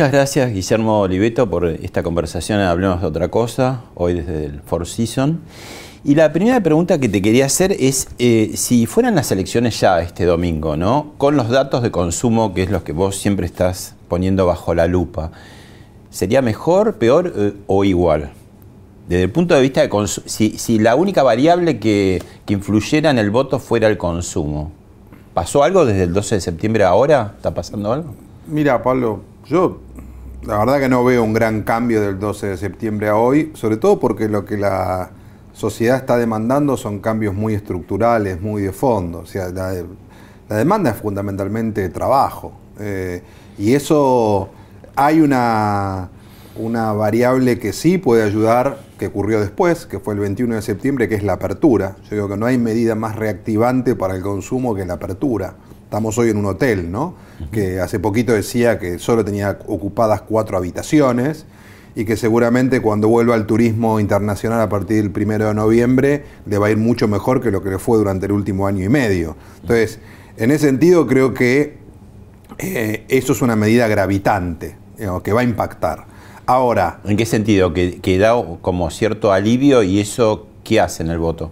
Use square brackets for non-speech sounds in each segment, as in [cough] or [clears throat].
Muchas gracias Guillermo Oliveto por esta conversación Hablemos de otra cosa, hoy desde el Four Season. Y la primera pregunta que te quería hacer es eh, si fueran las elecciones ya este domingo, ¿no? Con los datos de consumo, que es los que vos siempre estás poniendo bajo la lupa, ¿sería mejor, peor eh, o igual? Desde el punto de vista de consumo, si, la única variable que, que influyera en el voto fuera el consumo, ¿pasó algo desde el 12 de septiembre a ahora? ¿Está pasando algo? Mira, Pablo, yo la verdad que no veo un gran cambio del 12 de septiembre a hoy, sobre todo porque lo que la sociedad está demandando son cambios muy estructurales, muy de fondo. O sea, la, demanda es fundamentalmente trabajo. Eh, y eso hay una, una variable que sí puede ayudar, que ocurrió después, que fue el 21 de septiembre, que es la apertura. Yo digo que no hay medida más reactivante para el consumo que la apertura. Estamos hoy en un hotel, ¿no? Que hace poquito decía que solo tenía ocupadas cuatro habitaciones y que seguramente cuando vuelva al turismo internacional a partir del primero de noviembre le va a ir mucho mejor que lo que le fue durante el último año y medio. Entonces, en ese sentido creo que eh, eso es una medida gravitante, que va a impactar. Ahora... ¿En qué sentido? ¿Que, ¿Que, da como cierto alivio y eso qué hace en el voto?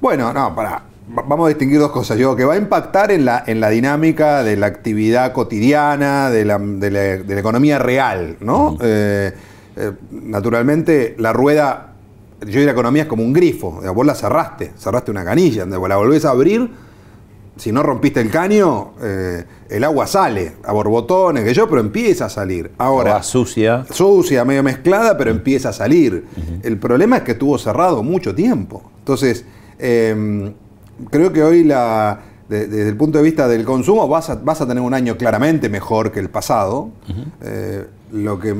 Bueno, no, para vamos a distinguir dos cosas. Yo que va a impactar en la, en la dinámica de la actividad cotidiana, de la, de la, economía real, ¿no? Eh, eh, naturalmente, la rueda, yo diría la economía es como un grifo. Vos la cerraste, cerraste una canilla, la volvés a abrir, si no rompiste el caño, eh, el agua sale a borbotones, que yo, pero empieza a salir. Ahora, sucia. Sucia, medio mezclada, pero empieza a salir. El problema es que estuvo cerrado mucho tiempo. Entonces, creo que hoy la, desde el punto de vista del consumo vas a, vas a tener un año claramente mejor que el pasado. Eh, lo que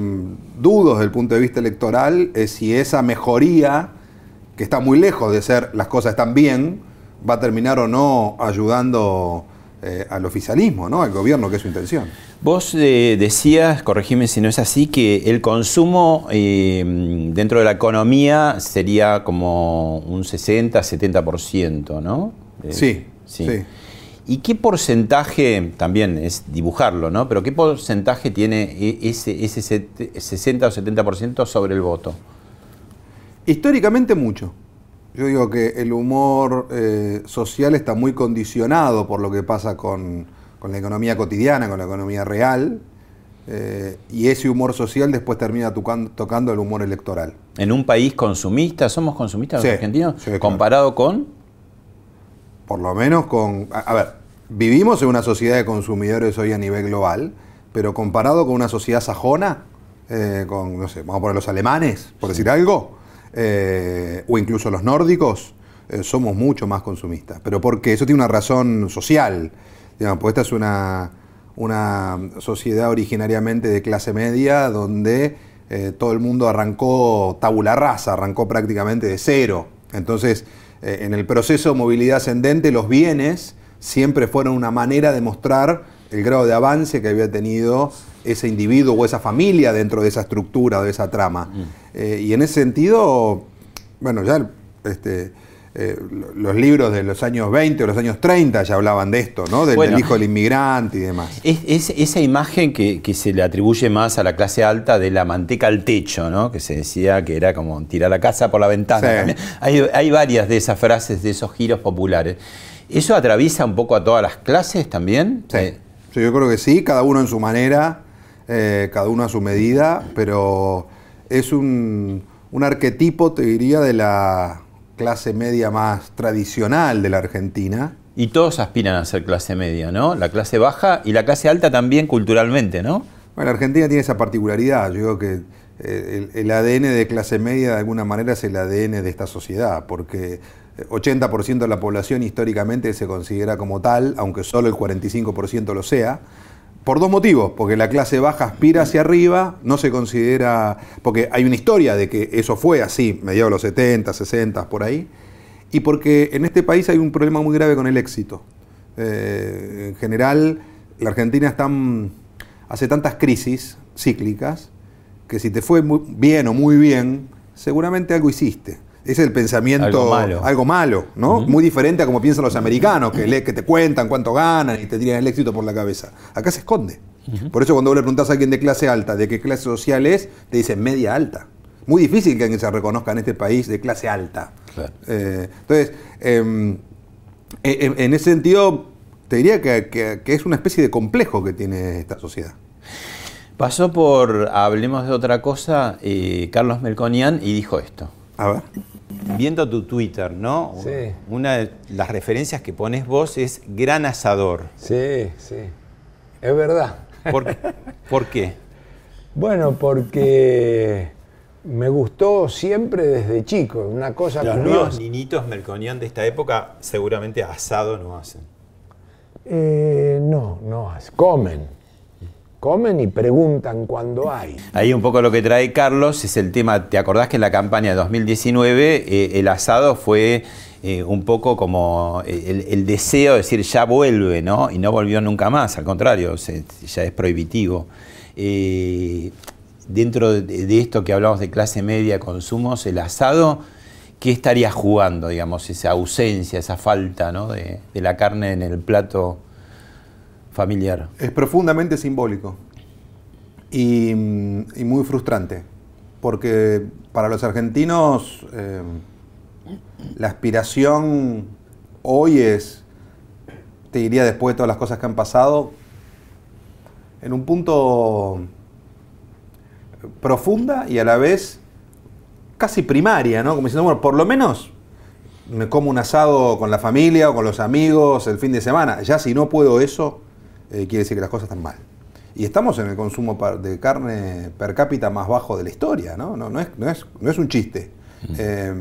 dudo desde el punto de vista electoral es si esa mejoría, que está muy lejos de ser las cosas están bien, va a terminar o no ayudando eh, al oficialismo, ¿no? al gobierno, que es su intención. Vos eh, decías, corregime si no es así, que el consumo eh, dentro de la economía sería como un 60-70%, ¿no? sí, sí, ¿Y qué porcentaje, también es dibujarlo, ¿no? Pero qué porcentaje tiene e, ese, ese 60 o 70% sobre el voto? Históricamente mucho. Yo digo que el humor eh, social está muy condicionado por lo que pasa con, la economía cotidiana, con la economía real, eh, y ese humor social después termina tocando, el humor electoral. En un país consumista, ¿somos consumistas los argentinos? ¿Comparado con? Por lo menos con... A, ver, vivimos en una sociedad de consumidores hoy a nivel global, pero comparado con una sociedad sajona, eh, con, no sé, vamos a poner los alemanes, por decir algo, eh, o incluso los nórdicos, eh, somos mucho más consumistas. Pero porque eso tiene una razón social. Digamos, pues esta es una, una sociedad originariamente de clase media donde eh, todo el mundo arrancó tabula rasa, arrancó prácticamente de cero. Entonces, en el proceso de movilidad ascendente, los bienes siempre fueron una manera de mostrar el grado de avance que había tenido ese individuo o esa familia dentro de esa estructura o de esa trama. Mm. Eh, y en ese sentido, bueno, ya este, eh, los libros de los años 20 o los años 30 ya hablaban de esto, ¿no? Del, hijo del inmigrante y demás. Es, esa imagen que, se le atribuye más a la clase alta de la manteca al techo, ¿no? Que se decía que era como tirar la casa por la ventana. Hay, varias de esas frases, de esos giros populares. ¿Eso atraviesa un poco a todas las clases también? Sí, eh, yo creo que sí, cada uno en su manera, eh, cada uno a su medida, pero es un arquetipo, te diría, de la clase media más tradicional de la Argentina. Y todos aspiran a ser clase media, ¿no? La clase baja y la clase alta también culturalmente, ¿no? Bueno, la Argentina tiene esa particularidad. Yo digo que eh, el, ADN de clase media de alguna manera es el ADN de esta sociedad, porque 80% eh, de la población históricamente se considera como tal, aunque solo el 45% lo sea. Por dos motivos, porque la clase baja aspira hacia arriba, no se considera, porque hay una historia de que eso fue así, mediados de los 70, 60, por ahí, y porque en este país hay un problema muy grave con el éxito. Eh, en general, la Argentina está, hace tantas crisis cíclicas que si te fue bien o muy bien, seguramente algo hiciste es el pensamiento algo malo, ¿no? Muy diferente a como piensan los americanos, que, que te cuentan cuánto ganan y te tiran el éxito por la cabeza. Acá se esconde. Por eso cuando vos le preguntás a alguien de clase alta de qué clase social es, te dicen media alta. Muy difícil que alguien se reconozca en este país de clase alta. Eh, entonces, em, e, em, en ese sentido, te diría que, es una especie de complejo que tiene esta sociedad. Pasó por Hablemos de otra cosa eh, Carlos Melconian y dijo esto. A ver viendo tu Twitter, ¿no? Sí. Una de las referencias que pones vos es gran asador. Sí, sí. Es verdad. ¿Por, qué? Bueno, porque me gustó siempre desde chico, una cosa Los nuevos niñitos melconian de esta época seguramente asado no hacen. Eh, no, no hacen. Comen comen y preguntan cuando hay. Ahí un poco lo que trae Carlos es el tema, ¿te acordás que en la campaña de 2019 eh, el asado fue eh, un poco como el, deseo de decir ya vuelve, ¿no? Y no volvió nunca más, al contrario, ya es prohibitivo. Eh, dentro de, esto que hablamos de clase media, consumos, el asado, ¿qué estaría jugando, digamos, esa ausencia, esa falta de la carne en el plato? Familiar. Es profundamente simbólico y, muy frustrante, porque para los argentinos eh, la aspiración hoy es, te diría después de todas las cosas que han pasado, en un punto profunda y a la vez casi primaria, ¿no? Como diciendo, bueno, por lo menos me como un asado con la familia o con los amigos el fin de semana. Ya si no puedo eso, eh, quiere decir que las cosas están mal. Y estamos en el consumo de carne per cápita más bajo de la historia, ¿no? No, no, es, no, es, no es un chiste. Eh,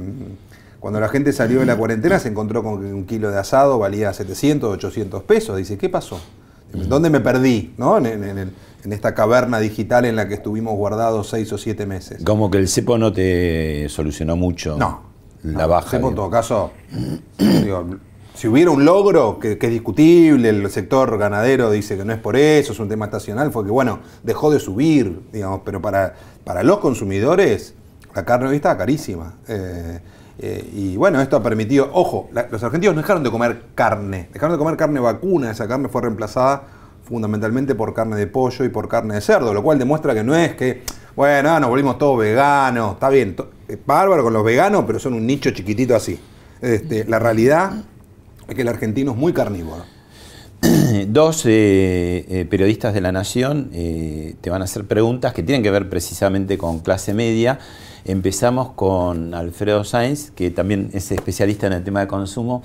cuando la gente salió de la cuarentena se encontró con que un kilo de asado valía 700, 800 pesos. Dice, ¿qué pasó? ¿Dónde me perdí? ¿no? En, esta caverna digital en la que estuvimos guardados seis o siete meses. Como que el cepo no te solucionó mucho. No. La baja. El cepo, en todo caso, si hubiera un logro que, es discutible, el sector ganadero dice que no es por eso, es un tema estacional, fue que, bueno, dejó de subir, digamos, pero para, para los consumidores la carne hoy está carísima. Eh, eh, y bueno, esto ha permitido, ojo, los argentinos no dejaron de comer carne, dejaron de comer carne vacuna, esa carne fue reemplazada fundamentalmente por carne de pollo y por carne de cerdo, lo cual demuestra que no es que, bueno, nos volvimos todos veganos, está bien, bárbaro con los veganos, pero son un nicho chiquitito así. Este, la realidad es que el argentino es muy carnívoro. [clears throat] Dos eh, eh, periodistas de La Nación eh, te van a hacer preguntas que tienen que ver precisamente con clase media. Empezamos con Alfredo Sainz, que también es especialista en el tema de consumo,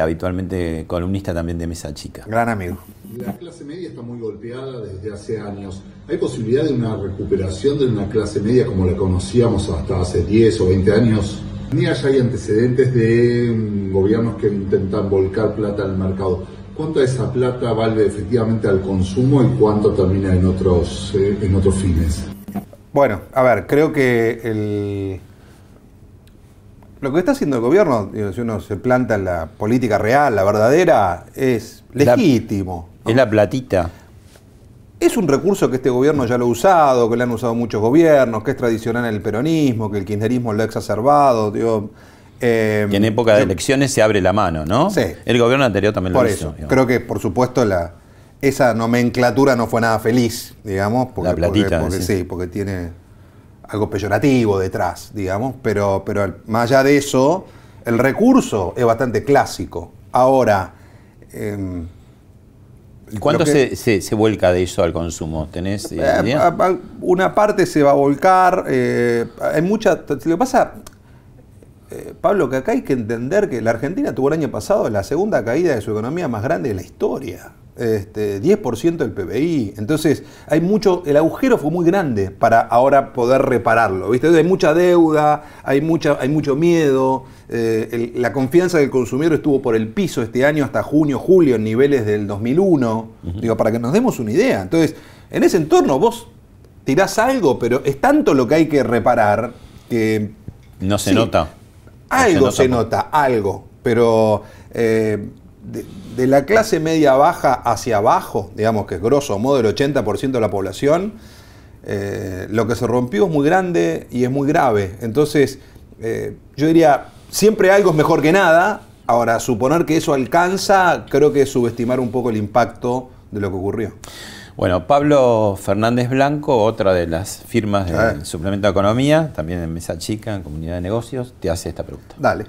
habitualmente columnista también de Mesa Chica. Gran amigo. La clase media está muy golpeada desde hace años. ¿Hay posibilidad de una recuperación de una clase media como la conocíamos hasta hace 10 o 20 años? Ya hay antecedentes de gobiernos que intentan volcar plata al mercado. ¿Cuánto de esa plata vale efectivamente al consumo y cuánto termina en otros, eh, en otros fines? Bueno, a ver, creo que el, lo que está haciendo el gobierno, si uno se planta en la política real, la verdadera, es legítimo. Es la platita. Es un recurso que este gobierno ya lo ha usado, que lo han usado muchos gobiernos, que es tradicional en el peronismo, que el kirchnerismo lo ha exacerbado. Eh, Que en época de yo- elecciones se abre la mano, ¿no? Sí. El gobierno anterior también lo hizo. eso, digamos. creo que por supuesto la, esa nomenclatura no fue nada feliz, digamos, porque, La platita, porque- sí, porque tiene algo peyorativo detrás, digamos, pero, pero más allá de eso, el recurso es bastante clásico. Ahora, em, ¿Y cuánto que- se, se- se vuelca de eso al consumo? ¿Tenés eh, idea? una parte se va a volcar, eh, hay mucha... Lo que pasa, eh, Pablo, que acá hay que entender que la Argentina tuvo el año pasado la segunda caída de su economía más grande de la historia. Este, 10% del PBI. Entonces, hay mucho, el agujero fue muy grande para ahora poder repararlo. ¿viste? Hay mucha deuda, hay, mucha, hay mucho miedo. eh, el- la confianza del consumidor estuvo por el piso este año hasta junio, julio, en niveles del 2001. Digo, para que nos demos una idea. Entonces, en ese entorno vos tirás algo, pero es tanto lo que hay que reparar que no se sí, nota. algo No se nota, algo, pero eh, de, la clase media baja hacia abajo, digamos que es grosso modo el 80% de la población, eh, lo que se rompió es muy grande y es muy grave. Entonces, eh, yo diría, siempre algo es mejor que nada. Ahora, suponer que eso alcanza, creo que es subestimar un poco el impacto de lo que ocurrió. Bueno, Pablo Fernández Blanco, otra de las firmas del Ah. Suplemento de Economía, también en Mesa Chica, en Comunidad de Negocios, te hace esta pregunta. Dale.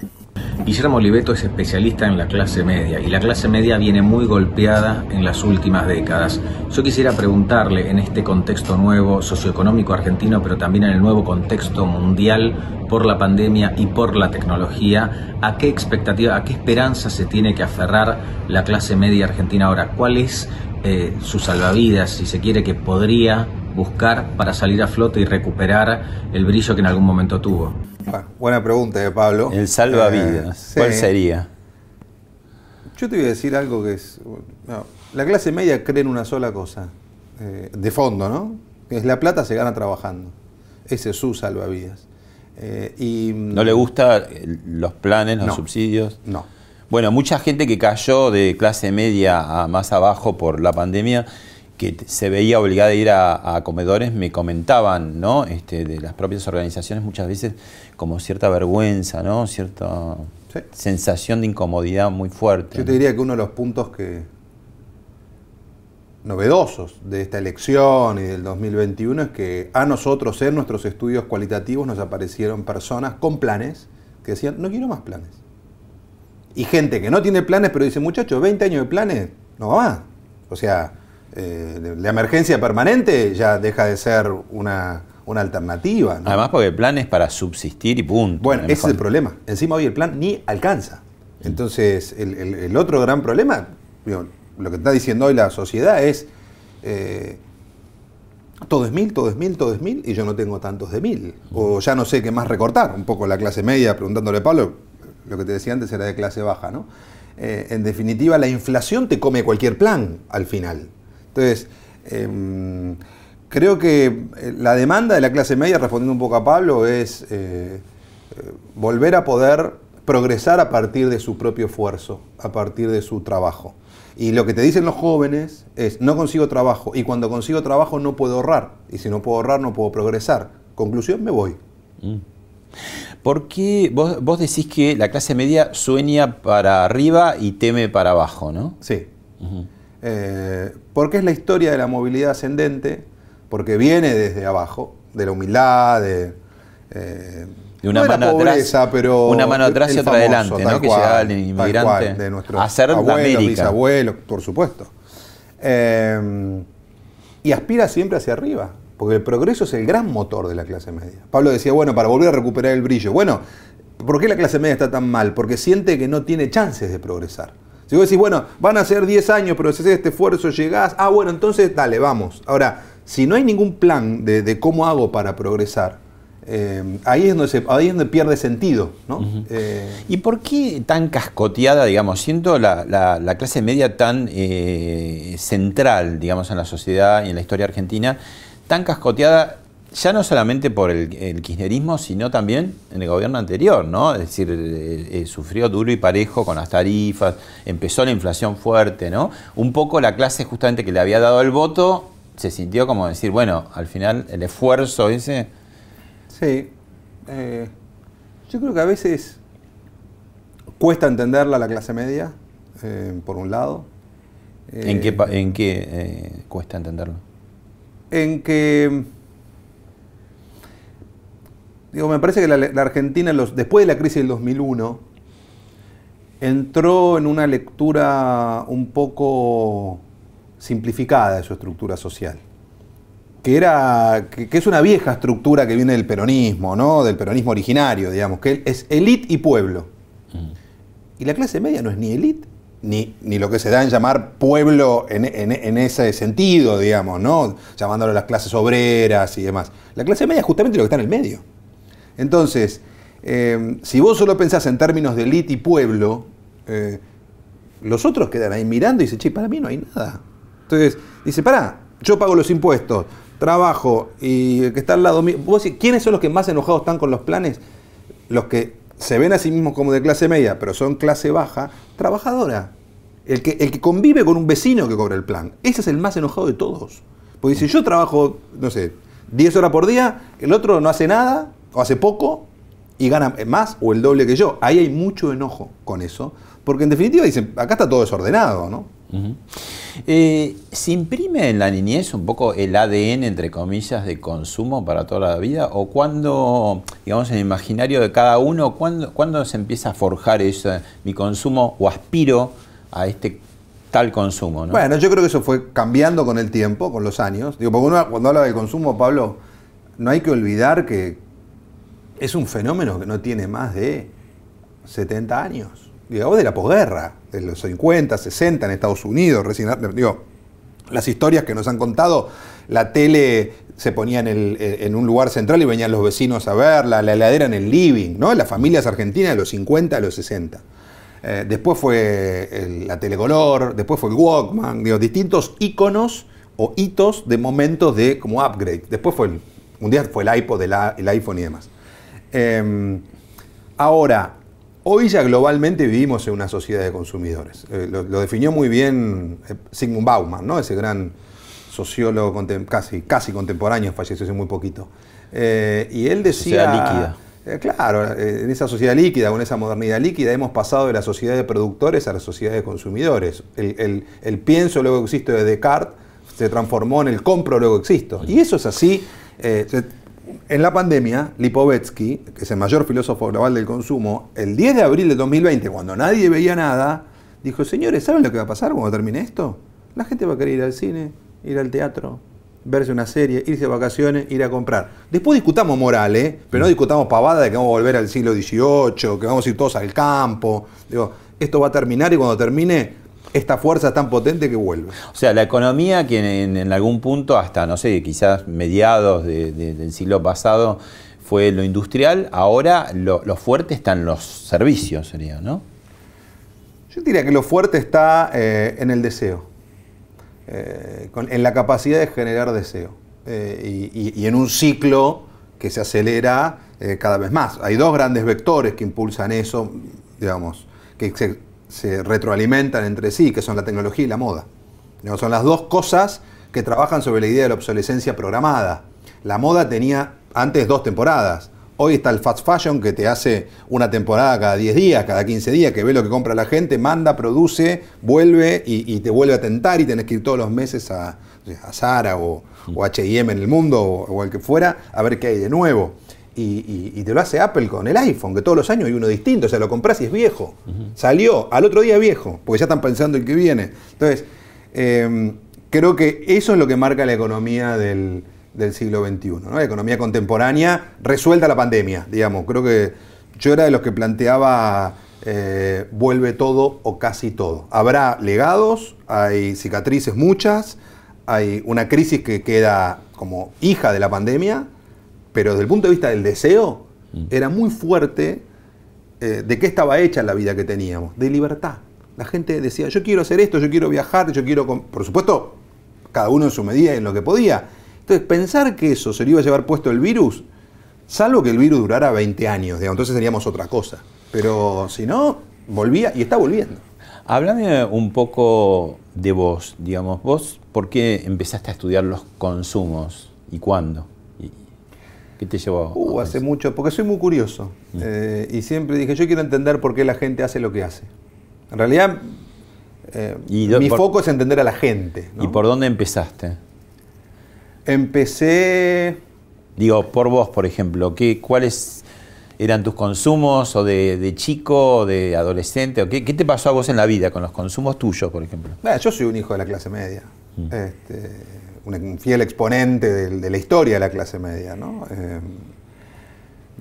Guillermo Oliveto es especialista en la clase media y la clase media viene muy golpeada en las últimas décadas. Yo quisiera preguntarle en este contexto nuevo socioeconómico argentino, pero también en el nuevo contexto mundial por la pandemia y por la tecnología, ¿a qué expectativa, a qué esperanza se tiene que aferrar la clase media argentina ahora? ¿Cuál es eh, su salvavidas, si se quiere, que podría buscar para salir a flote y recuperar el brillo que en algún momento tuvo? Bueno, buena pregunta de Pablo. El salvavidas, Eh, ¿cuál sí. sería? Yo te voy a decir algo que es. no, la clase media cree en una sola cosa, eh, de fondo, ¿no? Que es la plata se gana trabajando. Ese es su salvavidas. Eh, y, ¿No le gustan los planes, los No. subsidios? No. Bueno, mucha gente que cayó de clase media a más abajo por la pandemia, que se veía obligada a ir a, a comedores, me comentaban, ¿no? Este, de las propias organizaciones muchas veces como cierta vergüenza, ¿no? Cierta Sí. sensación de incomodidad muy fuerte. Yo te diría que uno de los puntos que novedosos de esta elección y del 2021 es que a nosotros en nuestros estudios cualitativos nos aparecieron personas con planes que decían, no quiero más planes. Y gente que no tiene planes, pero dice, muchachos, 20 años de planes, no va más. O sea, eh, la emergencia permanente ya deja de ser una, una alternativa. ¿no? Además porque el plan es para subsistir y punto. Bueno, ese es el problema. Encima hoy el plan ni alcanza. Entonces, el, el- el otro gran problema, digo, lo que está diciendo hoy la sociedad es, eh, todo es mil, todo es mil, todo es mil, y yo no tengo tantos de mil. O ya no sé qué más recortar. Un poco la clase media, preguntándole a Pablo, lo que te decía antes era de clase baja, ¿no? Eh, en definitiva, la inflación te come cualquier plan al final. Entonces, em, creo que eh, la demanda de la clase media, respondiendo un poco a Pablo, es eh, eh, volver a poder progresar a partir de su propio esfuerzo, a partir de su trabajo. Y lo que te dicen los jóvenes es, no consigo trabajo, y cuando consigo trabajo no puedo ahorrar, y si no puedo ahorrar no puedo progresar. Conclusión, me voy. ¿Por qué vos, vos decís que la clase media sueña para arriba y teme para abajo, no? Sí. Eh, porque es la historia de la movilidad ascendente, porque viene desde abajo, de la humildad, de... eh, De una no mano pobreza, atrás- pero una mano atrás y otra adelante, ¿no? Que llegaba el inmigrante cual, de nuestros a la abuelos, América. bisabuelos, por supuesto. Eh, y aspira siempre hacia arriba, porque el progreso es el gran motor de la clase media. Pablo decía, bueno, para volver a recuperar el brillo. Bueno, ¿por qué la clase media está tan mal? Porque siente que no tiene chances de progresar. Si vos decís, bueno, van a ser 10 años, pero si haces este esfuerzo llegás, ah, bueno, entonces dale, vamos. Ahora, si no hay ningún plan de, de cómo hago para progresar, eh, ahí, es donde se- ahí es donde pierde sentido, ¿no? Eh, ¿Y por qué tan cascoteada, digamos, siendo la, la- la clase media tan eh, central, digamos, en la sociedad y en la historia argentina, tan cascoteada ya no solamente por el, el kirchnerismo, sino también en el gobierno anterior, ¿no? Es decir, eh, eh, sufrió duro y parejo con las tarifas, empezó la inflación fuerte, ¿no? Un poco la clase justamente que le había dado el voto se sintió como decir, bueno, al final el esfuerzo ese... Sí. Eh, yo creo que a veces cuesta entenderla la clase media, por un lado. ¿En qué, en qué cuesta entenderlo? En que digo, me parece que la, la Argentina los- después de la crisis del 2001 entró en una lectura un poco simplificada de su estructura social que era que, que es una vieja estructura que viene del peronismo, ¿no? Del peronismo originario, digamos, que es élite y pueblo. Y la clase media no es ni élite, ni, ni lo que se da en llamar pueblo en, en- ese sentido, digamos, ¿no? Llamándolo las clases obreras y demás. La clase media es justamente lo que está en el medio. Entonces, eh, si vos solo pensás en términos de élite y pueblo, eh, los otros quedan ahí mirando y dicen, che, para mí no hay nada. Entonces, dice, pará, yo pago los impuestos, trabajo y el que está al lado mío. Vos decís, ¿quiénes son los que más enojados están con los planes? Los que se ven a sí mismos como de clase media, pero son clase baja, trabajadora. El que, el que convive con un vecino que cobra el plan. Ese es el más enojado de todos. Porque dice, yo trabajo, no sé, 10 horas por día, el otro no hace nada, o hace poco, y gana más o el doble que yo. Ahí hay mucho enojo con eso. Porque en definitiva dicen, acá está todo desordenado, ¿no? Eh, ¿Se imprime en la niñez un poco el ADN, entre comillas, de consumo para toda la vida? ¿O cuándo, digamos, en el imaginario de cada uno, cuándo, cuándo se empieza a forjar eso, mi consumo o aspiro a este tal consumo? ¿no? Bueno, yo creo que eso fue cambiando con el tiempo, con los años. Digo, porque uno cuando habla del consumo, Pablo, no hay que olvidar que es un fenómeno que no tiene más de 70 años. Digamos, de la posguerra, de los 50, 60 en Estados Unidos, recién, las historias que nos han contado, la tele se ponía en, el- en un lugar central y venían los vecinos a verla, la heladera en el living, ¿no? Las familias argentinas de los 50 a los 60. Eh, después fue el- la telecolor, después fue el Walkman, digo, distintos iconos o hitos de momentos de como upgrade. Después fue el, un día fue el iPod, el, iPhone y demás. Eh, ahora, hoy ya globalmente vivimos en una sociedad de consumidores. Eh, lo, lo definió muy bien eh, Sigmund Bauman, ¿no? ese gran sociólogo contem- casi, casi contemporáneo, falleció hace muy poquito. Y él decía... Sociedad líquida. Eh, claro, eh, en esa sociedad líquida, con esa modernidad líquida, hemos pasado de la sociedad de productores a la sociedad de consumidores. El, pienso, luego existo de Descartes, se transformó en el compro, luego existo. Y eso es así. eh, en la pandemia, Lipovetsky, que es el mayor filósofo global del consumo, el 10 de abril de 2020, cuando nadie veía nada, dijo, señores, ¿saben lo que va a pasar cuando termine esto? La gente va a querer ir al cine, ir al teatro, verse una serie, irse de vacaciones, ir a comprar. Después discutamos moral, ¿eh? pero no discutamos pavada de que vamos a volver al siglo XVIII, que vamos a ir todos al campo. Digo, esto va a terminar y cuando termine, esta fuerza es tan potente que vuelve. O sea, la economía que en, en algún punto, hasta, no sé, quizás mediados de- de- del siglo pasado, fue lo industrial, ahora lo, lo fuerte están los servicios, sería, ¿no? Yo diría que lo fuerte está eh, en el deseo, eh, en la capacidad de generar deseo eh, y, en un ciclo que se acelera eh, cada vez más. Hay dos grandes vectores que impulsan eso, digamos, que se, retroalimentan entre sí, que son la tecnología y la moda. Son las dos cosas que trabajan sobre la idea de la obsolescencia programada. La moda tenía antes dos temporadas. Hoy está el fast fashion que te hace una temporada cada 10 días, cada 15 días, que ve lo que compra la gente, manda, produce, vuelve y, y te vuelve a tentar y tenés que ir todos los meses a, a Zara o, o H&M en el mundo o, o el que fuera a ver qué hay de nuevo. Y, y- y te lo hace Apple con el iPhone, que todos los años hay uno distinto, o sea, lo compras y es viejo. Salió, al otro día viejo, porque ya están pensando el que viene. Entonces, eh, creo que eso es lo que marca la economía del, del siglo XXI, ¿no? la economía contemporánea resuelta la pandemia, digamos. Creo que yo era de los que planteaba eh, vuelve todo o casi todo. Habrá legados, hay cicatrices muchas, hay una crisis que queda como hija de la pandemia, pero desde el punto de vista del deseo, era muy fuerte eh, de qué estaba hecha la vida que teníamos, de libertad. La gente decía, yo quiero hacer esto, yo quiero viajar, yo quiero... com-". Por supuesto, cada uno en su medida y en lo que podía. Entonces, pensar que eso se lo iba a llevar puesto el virus, salvo que el virus durara 20 años, digamos, entonces seríamos otra cosa. Pero si no, volvía y está volviendo. Háblame un poco de vos, digamos, vos, ¿por qué empezaste a estudiar los consumos y cuándo? ¿Qué te llevó? Uh, hace mucho, porque soy muy curioso. Eh, y siempre dije, yo quiero entender por qué la gente hace lo que hace. En realidad, eh, Y mi por- foco es entender a la gente. ¿no? ¿Y por dónde empezaste? Empecé Digo, por vos, por ejemplo, ¿qué, ¿cuáles eran tus consumos o de, de chico, o de adolescente? O qué, qué te pasó a vos en la vida con los consumos tuyos, por ejemplo? Ah, yo soy un hijo de la clase media, Mm. este, un, fiel exponente de, la historia de la clase media, ¿no? Eh,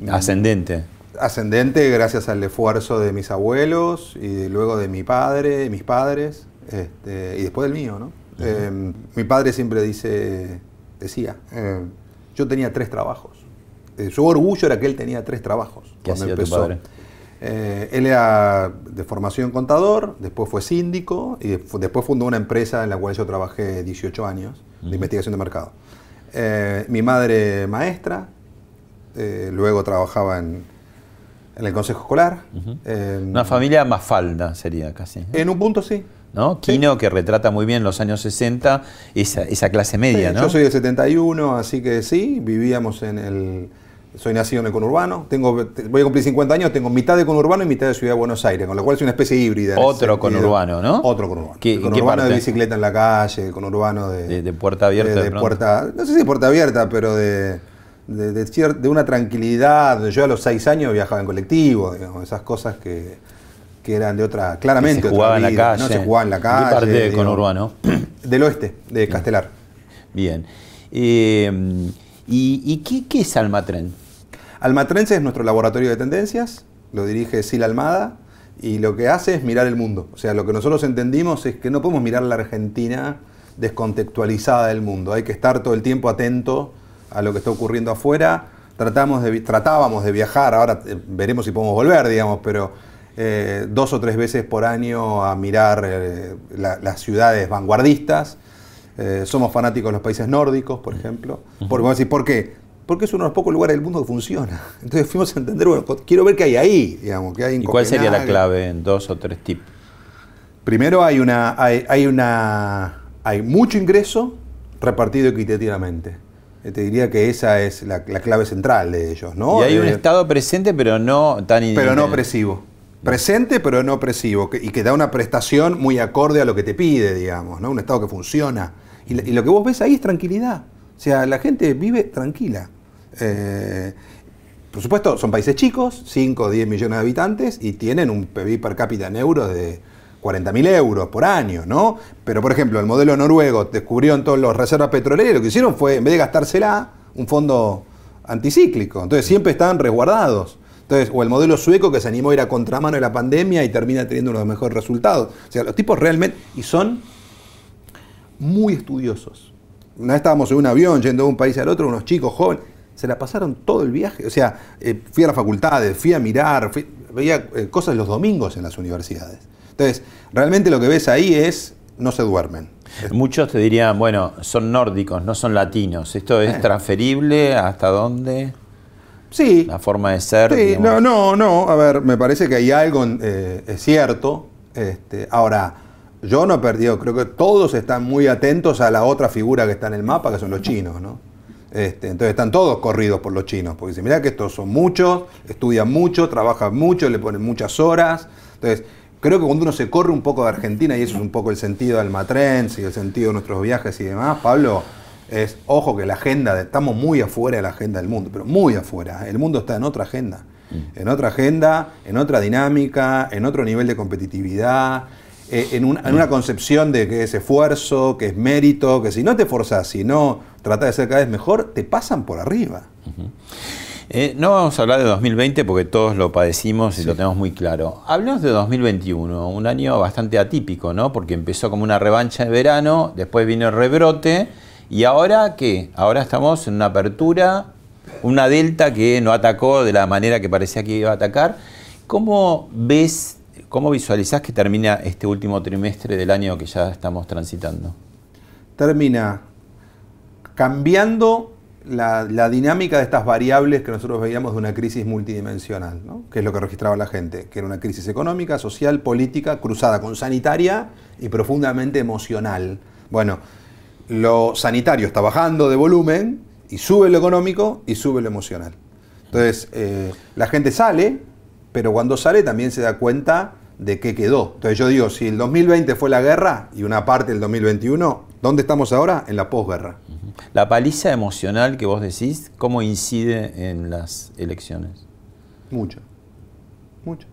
Ascendente. ascendente gracias al esfuerzo de mis abuelos y luego de mi padre, mis padres, este, y después del mío, ¿no? Eh, mi padre siempre dice, decía, eh, yo tenía tres trabajos. Eh, su orgullo era que él tenía tres trabajos. ¿Qué cuando tu empezó. padre? Eh, él era de formación contador, después fue síndico y después fundó una empresa en la cual yo trabajé 18 años de investigación de mercado. Eh, mi madre maestra, eh, luego trabajaba en, en el consejo escolar. Una familia más falda sería casi. En un punto sí. ¿No? Quino, que retrata muy bien los años 60, esa, esa clase media, Sí, ¿no? Yo soy del 71, así que sí, vivíamos en el... Soy nacido en el conurbano, tengo, te- voy a cumplir 50 años, tengo mitad de conurbano y mitad de Ciudad de Buenos Aires, con lo cual soy una especie híbrida. Otro conurbano, ¿no? Otro conurbano. ¿Qué- el en qué conurbano de bicicleta en la calle, el conurbano de... De- de puerta abierta De, puerta, no sé si de puerta abierta, pero de, de, de de una tranquilidad. Yo a los 6 años viajaba en colectivo, digamos, esas cosas que, que eran de otra, claramente. se otra jugaba en la calle. ¿no? Se jugaba en la ¿En calle. qué parte de conurbano? [clears throat] Del oeste, de Castelar. Bien. Eh, ¿Y, y qué, qué es Almatren? Almatrense es nuestro laboratorio de tendencias, lo dirige Sil Almada y lo que hace es mirar el mundo. O sea, lo que nosotros entendimos es que no podemos mirar la Argentina descontextualizada del mundo. Hay que estar todo el tiempo atento a lo que está ocurriendo afuera. Tratamos de, tratábamos de viajar, ahora eh, veremos si podemos volver, digamos, pero eh, dos o tres veces por año a mirar eh, la- las ciudades vanguardistas. Eh, somos fanáticos de los países nórdicos, por ejemplo. Porque vamos a decir, ¿por qué? Porque es uno de los pocos lugares del mundo que funciona. [laughs] Entonces fuimos a entender, bueno, quiero ver qué hay ahí, digamos, qué hay en ¿Y cuál sería la clave en dos o tres tips? Primero hay una, hay, hay una, hay mucho ingreso repartido equitativamente. Te diría que esa es la, la clave central de ellos, ¿no? y hay un Eh, estado presente, pero no tan... pero no opresivo. Presente, pero no opresivo. y que da una prestación muy acorde a lo que te pide, digamos, ¿no? Un Estado que funciona. Y, lo que vos ves ahí es tranquilidad. O sea, la gente vive tranquila. Eh, por supuesto, son países chicos, 5 o 10 millones de habitantes, y tienen un PIB per cápita en euros de 40.000 euros por año, ¿no? Pero, por ejemplo, el modelo noruego descubrieron todas las reservas petroleras y lo que hicieron fue, en vez de gastársela, un fondo anticíclico. Entonces, siempre estaban resguardados. Entonces, o el modelo sueco que se animó a ir a contramano de la pandemia y termina teniendo uno de los mejores resultados. O sea, los tipos realmente, y son muy estudiosos. Una vez estábamos en un avión yendo de un país al otro, unos chicos jóvenes, se la pasaron todo el viaje. O sea, eh, fui a las facultades, fui a mirar, fui- veía eh, cosas los domingos en las universidades. Entonces, realmente lo que ves ahí es, no se duermen. Muchos te dirían, bueno, son nórdicos, no son latinos. ¿Esto Eh. es transferible? ¿Hasta dónde? Sí, La forma de ser. Sí, digamos. no, no, no. A ver, me parece que hay algo, eh, es cierto. Este, ahora, yo no he perdido, creo que todos están muy atentos a la otra figura que está en el mapa, que son los chinos, ¿no? Este, entonces están todos corridos por los chinos, porque dicen, mirá que estos son muchos, estudian mucho, trabajan mucho, le ponen muchas horas. Entonces, creo que cuando uno se corre un poco de Argentina, y eso es un poco el sentido del Matrens y el sentido de nuestros viajes y demás, Pablo, es, ojo que la agenda, de- estamos muy afuera de la agenda del mundo, pero muy afuera. El mundo está en otra agenda, en otra agenda, en otra dinámica, en otro nivel de competitividad, eh, en, un- en una concepción de que es esfuerzo, que es mérito, que si no te esforzás, si no tratás de ser cada vez mejor, te pasan por arriba. Eh, no vamos a hablar de 2020 porque todos lo padecimos y lo tenemos muy claro. Hablemos de 2021, un año bastante atípico, ¿no? Porque empezó como una revancha de verano, después vino el rebrote y ahora ¿qué? Ahora estamos en una apertura, una delta que no atacó de la manera que parecía que iba a atacar. ¿Cómo ves, cómo visualizás que termina este último trimestre del año que ya estamos transitando? termina cambiando la, la dinámica de estas variables que nosotros veíamos de una crisis multidimensional, ¿no? que es lo que registraba la gente, que era una crisis económica, social, política, cruzada con sanitaria y profundamente emocional. Bueno, lo sanitario está bajando de volumen Y sube lo económico y sube lo emocional. Entonces, eh, la gente sale, pero cuando sale también se da cuenta de qué quedó. Entonces yo digo, si el 2020 fue la guerra y una parte del 2021, ¿dónde estamos ahora? En la posguerra. La paliza emocional que vos decís, ¿cómo incide en las elecciones? Mucho. Mucho.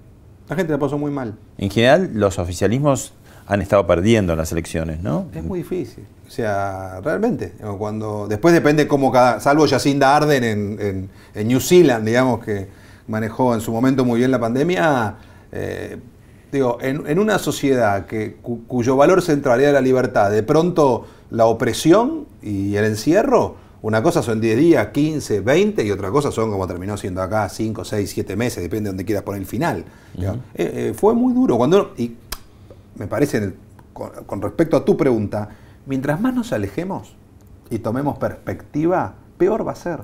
La gente la pasó muy mal. En general, los oficialismos han estado perdiendo en las elecciones, ¿no? Es muy difícil. O sea, realmente. Cuando, después depende cómo cada. Salvo Jacinda Arden en, en, New Zealand, digamos, que manejó en su momento muy bien la pandemia. Eh, digo, en, una sociedad que, cuyo valor central era la libertad, de pronto la opresión y el encierro, una cosa son 10 días, 15, 20 y otra cosa son como terminó siendo acá 5, 6, 7 meses, depende de donde quieras poner el final. Eh, eh, fue muy duro. Cuando, y me parece, con, respecto a tu pregunta, mientras más nos alejemos y tomemos perspectiva, peor va a ser.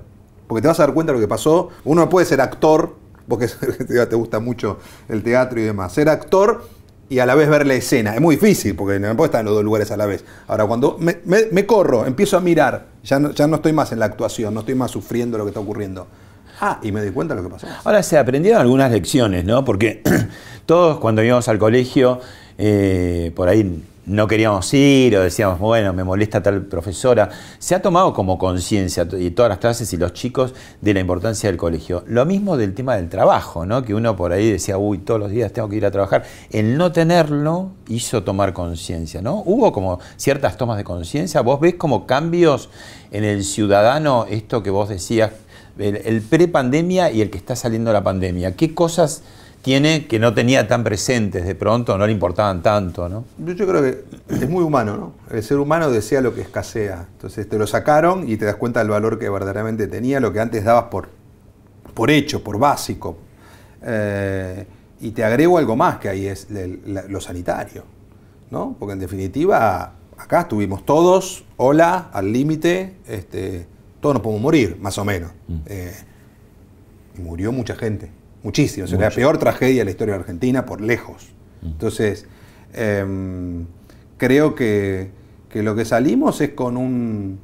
Porque te vas a dar cuenta de lo que pasó. Uno no puede ser actor vos que [laughs] te gusta mucho el teatro y demás, ser actor y a la vez ver la escena. Es muy difícil porque no puedo estar en los dos lugares a la vez. Ahora, cuando me, corro, empiezo a mirar, ya no, ya no estoy más en la actuación, no estoy más sufriendo lo que está ocurriendo. Ah, y me di cuenta de lo que pasó. Ahora se aprendieron algunas lecciones, ¿no? Porque [clears throat] todos cuando íbamos al colegio, eh, por ahí no queríamos ir o decíamos, bueno, me molesta tal profesora. Se ha tomado como conciencia, y todas las clases y los chicos, de la importancia del colegio. Lo mismo del tema del trabajo, ¿no? que uno por ahí decía, uy, todos los días tengo que ir a trabajar. El no tenerlo hizo tomar conciencia. ¿no? Hubo como ciertas tomas de conciencia. ¿Vos ves como cambios en el ciudadano, esto que vos decías, el, el pre-pandemia y el que está saliendo la pandemia? ¿Qué cosas tiene que no tenía tan presentes de pronto, no le importaban tanto, ¿no? Yo creo que es muy humano, ¿no? El ser humano desea lo que escasea. Entonces te lo sacaron y te das cuenta del valor que verdaderamente tenía, lo que antes dabas por, por hecho, por básico. Eh, y te agrego algo más que ahí es lo sanitario, ¿no? Porque en definitiva, acá estuvimos todos, hola, al límite, este, todos nos podemos morir, más o menos. Mm. Eh, y murió mucha gente muchísimo. Es la peor tragedia de la historia de Argentina por lejos. Mm. Entonces, em, creo que, lo que salimos es con un...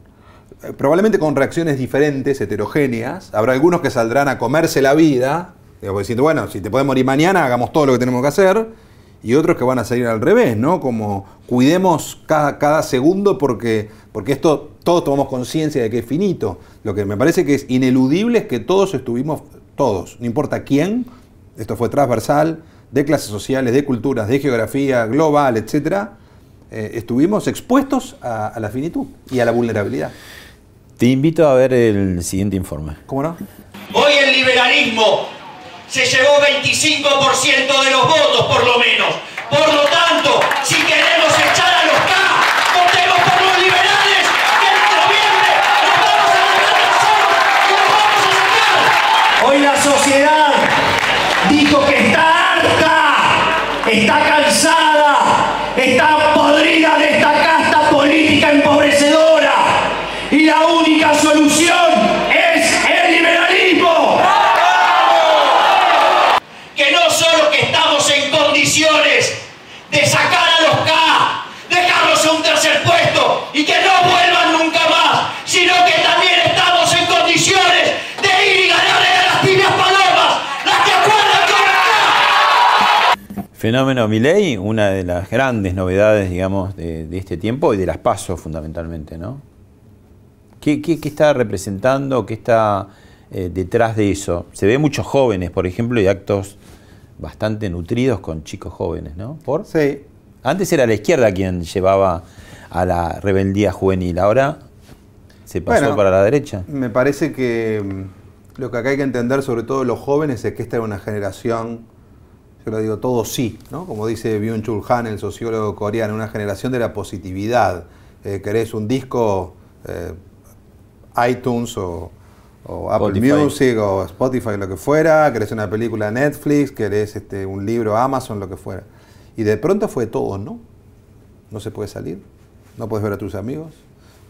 Eh, probablemente con reacciones diferentes, heterogéneas. Habrá algunos que saldrán a comerse la vida, diciendo, bueno, si te podemos morir mañana, hagamos todo lo que tenemos que hacer. Y otros que van a salir al revés, ¿no? Como cuidemos cada, cada segundo porque, porque esto todos tomamos conciencia de que es finito. Lo que me parece que es ineludible es que todos estuvimos todos, no importa quién, esto fue transversal, de clases sociales, de culturas, de geografía, global, etc., eh, estuvimos expuestos a, la finitud y a la vulnerabilidad. Te invito a ver el siguiente informe. ¿Cómo no? Hoy el liberalismo se llevó 25% de los votos, por lo menos. Por lo tanto, si queremos echar a los sociedad Fenómeno Milei, una de las grandes novedades, digamos, de, este tiempo y de las pasos fundamentalmente, ¿no? ¿Qué, está representando? ¿Qué está eh, detrás de eso? Se ve muchos jóvenes, por ejemplo, y actos bastante nutridos con chicos jóvenes, ¿no? ¿Por? Sí. Antes era la izquierda quien llevaba a la rebeldía juvenil, ahora se pasó para la derecha. Me parece que mm, lo que acá hay que entender, sobre todo los jóvenes, es que esta era una generación, yo lo digo todo sí, ¿no? Como dice Byung-Chul Han, el sociólogo coreano, una generación de la positividad. Eh, querés un disco, eh, iTunes o o Apple Music o Spotify, lo que fuera, querés una película Netflix, querés este, un libro Amazon, lo que fuera. Y de pronto fue todo, ¿no? No se puede salir, no puedes ver a tus amigos,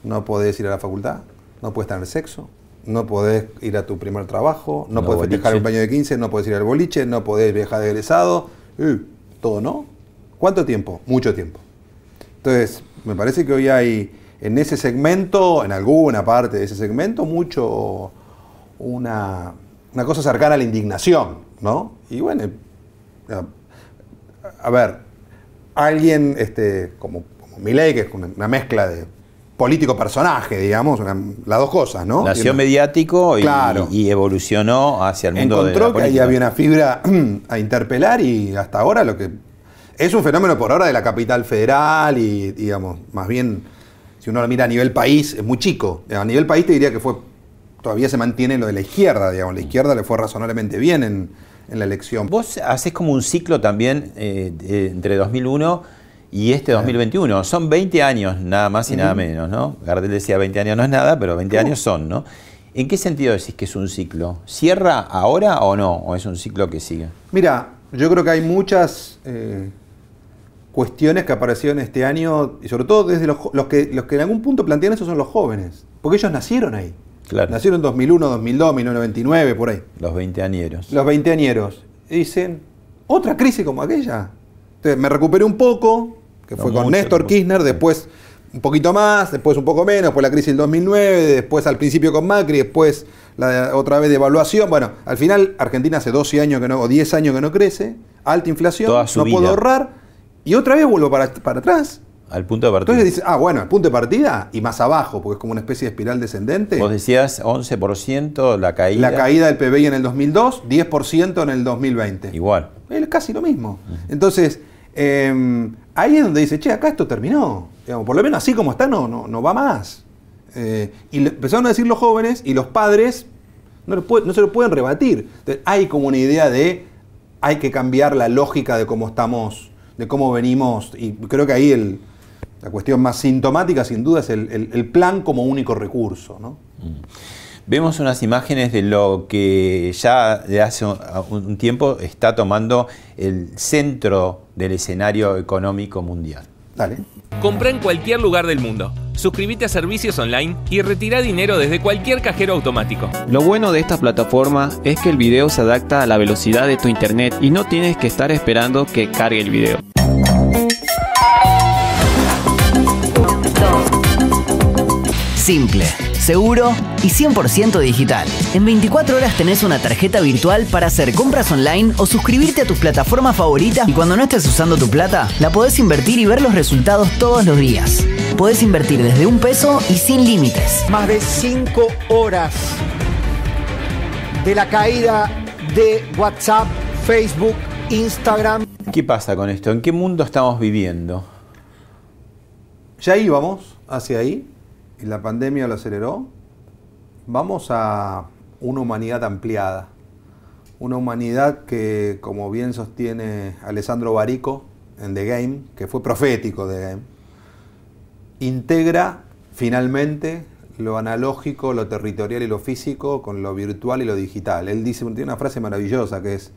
no podés ir a la facultad, no puedes tener sexo, no podés ir a tu primer trabajo, no, puedes festejar un baño de 15, no puedes ir al boliche, no podés viajar de egresado, todo, ¿no? ¿Cuánto tiempo? Mucho tiempo. Entonces, me parece que hoy hay en ese segmento, en alguna parte de ese segmento, mucho una, una cosa cercana a la indignación, ¿no? Y bueno, a, ver, alguien este, como, como Milei, que es una mezcla de político-personaje, digamos, las dos cosas, ¿no? Nació mediático y, evolucionó hacia el mundo Encontró de la que ahí había una fibra [clears throat] a interpelar y hasta ahora lo que... Es un fenómeno por ahora de la capital federal y, digamos, más bien, si uno lo mira a nivel país, es muy chico. A nivel país te diría que fue todavía se mantiene lo de la izquierda, digamos. La izquierda le fue razonablemente bien en, la elección. Vos haces como un ciclo también eh, entre 2001 y este 2021. Son 20 años, nada más y nada menos, ¿no? Gardel decía 20 años no es nada, pero 20 años son, ¿no? ¿En qué sentido decís que es un ciclo? ¿Cierra ahora o no? ¿O es un ciclo que sigue? Mira, yo creo que hay muchas eh, cuestiones que aparecieron este año, y sobre todo desde los, que, los que en algún punto plantean eso son los jóvenes, porque ellos nacieron ahí. Claro. Nacieron en 2001, 2002, 1999, por ahí. Los 20 añeros. Los 20 añeros. Y dicen, otra crisis como aquella. Entonces, me recuperé un poco, que fue con Néstor Kirchner, después un poquito más, después un poco menos, después la crisis del 2009, después al principio con Macri, después la, otra vez de evaluación. Bueno, al final Argentina hace 12 años que no, o 10 años que no crece, alta inflación, no puedo ahorrar, y otra vez vuelvo para, para atrás. Al punto de partida. Entonces dice, ah, bueno, el punto de partida y más abajo, porque es como una especie de espiral descendente. Vos decías 11% la caída. La caída del PBI en el 2002, 10% en el 2020. Igual. Es casi lo mismo. Entonces, Em, ahí es donde dice, che, acá esto terminó. por lo menos así como está, no, no, no va más. Eh, y empezaron a decir los jóvenes y los padres no, se lo pueden rebatir. hay como una idea de hay que cambiar la lógica de cómo estamos, de cómo venimos. Y creo que ahí la cuestión más sintomática, sin duda, es el, plan como único recurso. ¿no? Mm. Vemos unas imágenes de lo que ya de hace un tiempo está tomando el centro del escenario económico mundial. Dale. Compra en cualquier lugar del mundo. Suscríbete a servicios online y retira dinero desde cualquier cajero automático. Lo bueno de esta plataforma es que el video se adapta a la velocidad de tu internet y no tienes que estar esperando que cargue el video. Simple seguro y 100% digital. En 24 horas tenés una tarjeta virtual para hacer compras online o suscribirte a tus plataformas favoritas y cuando no estés usando tu plata, la podés invertir y ver los resultados todos los días. Podés invertir desde un peso y sin límites. Más de 5 horas de la caída de WhatsApp, Facebook, Instagram. ¿Qué pasa con esto? ¿En qué mundo estamos viviendo? Ya íbamos hacia ahí, y la pandemia lo aceleró, vamos a una humanidad ampliada. Una humanidad que, como bien sostiene Alessandro Barico en The Game, que fue profético de Game, integra finalmente lo analógico, lo territorial y lo físico con lo virtual y lo digital. Él dice, tiene una frase maravillosa que es,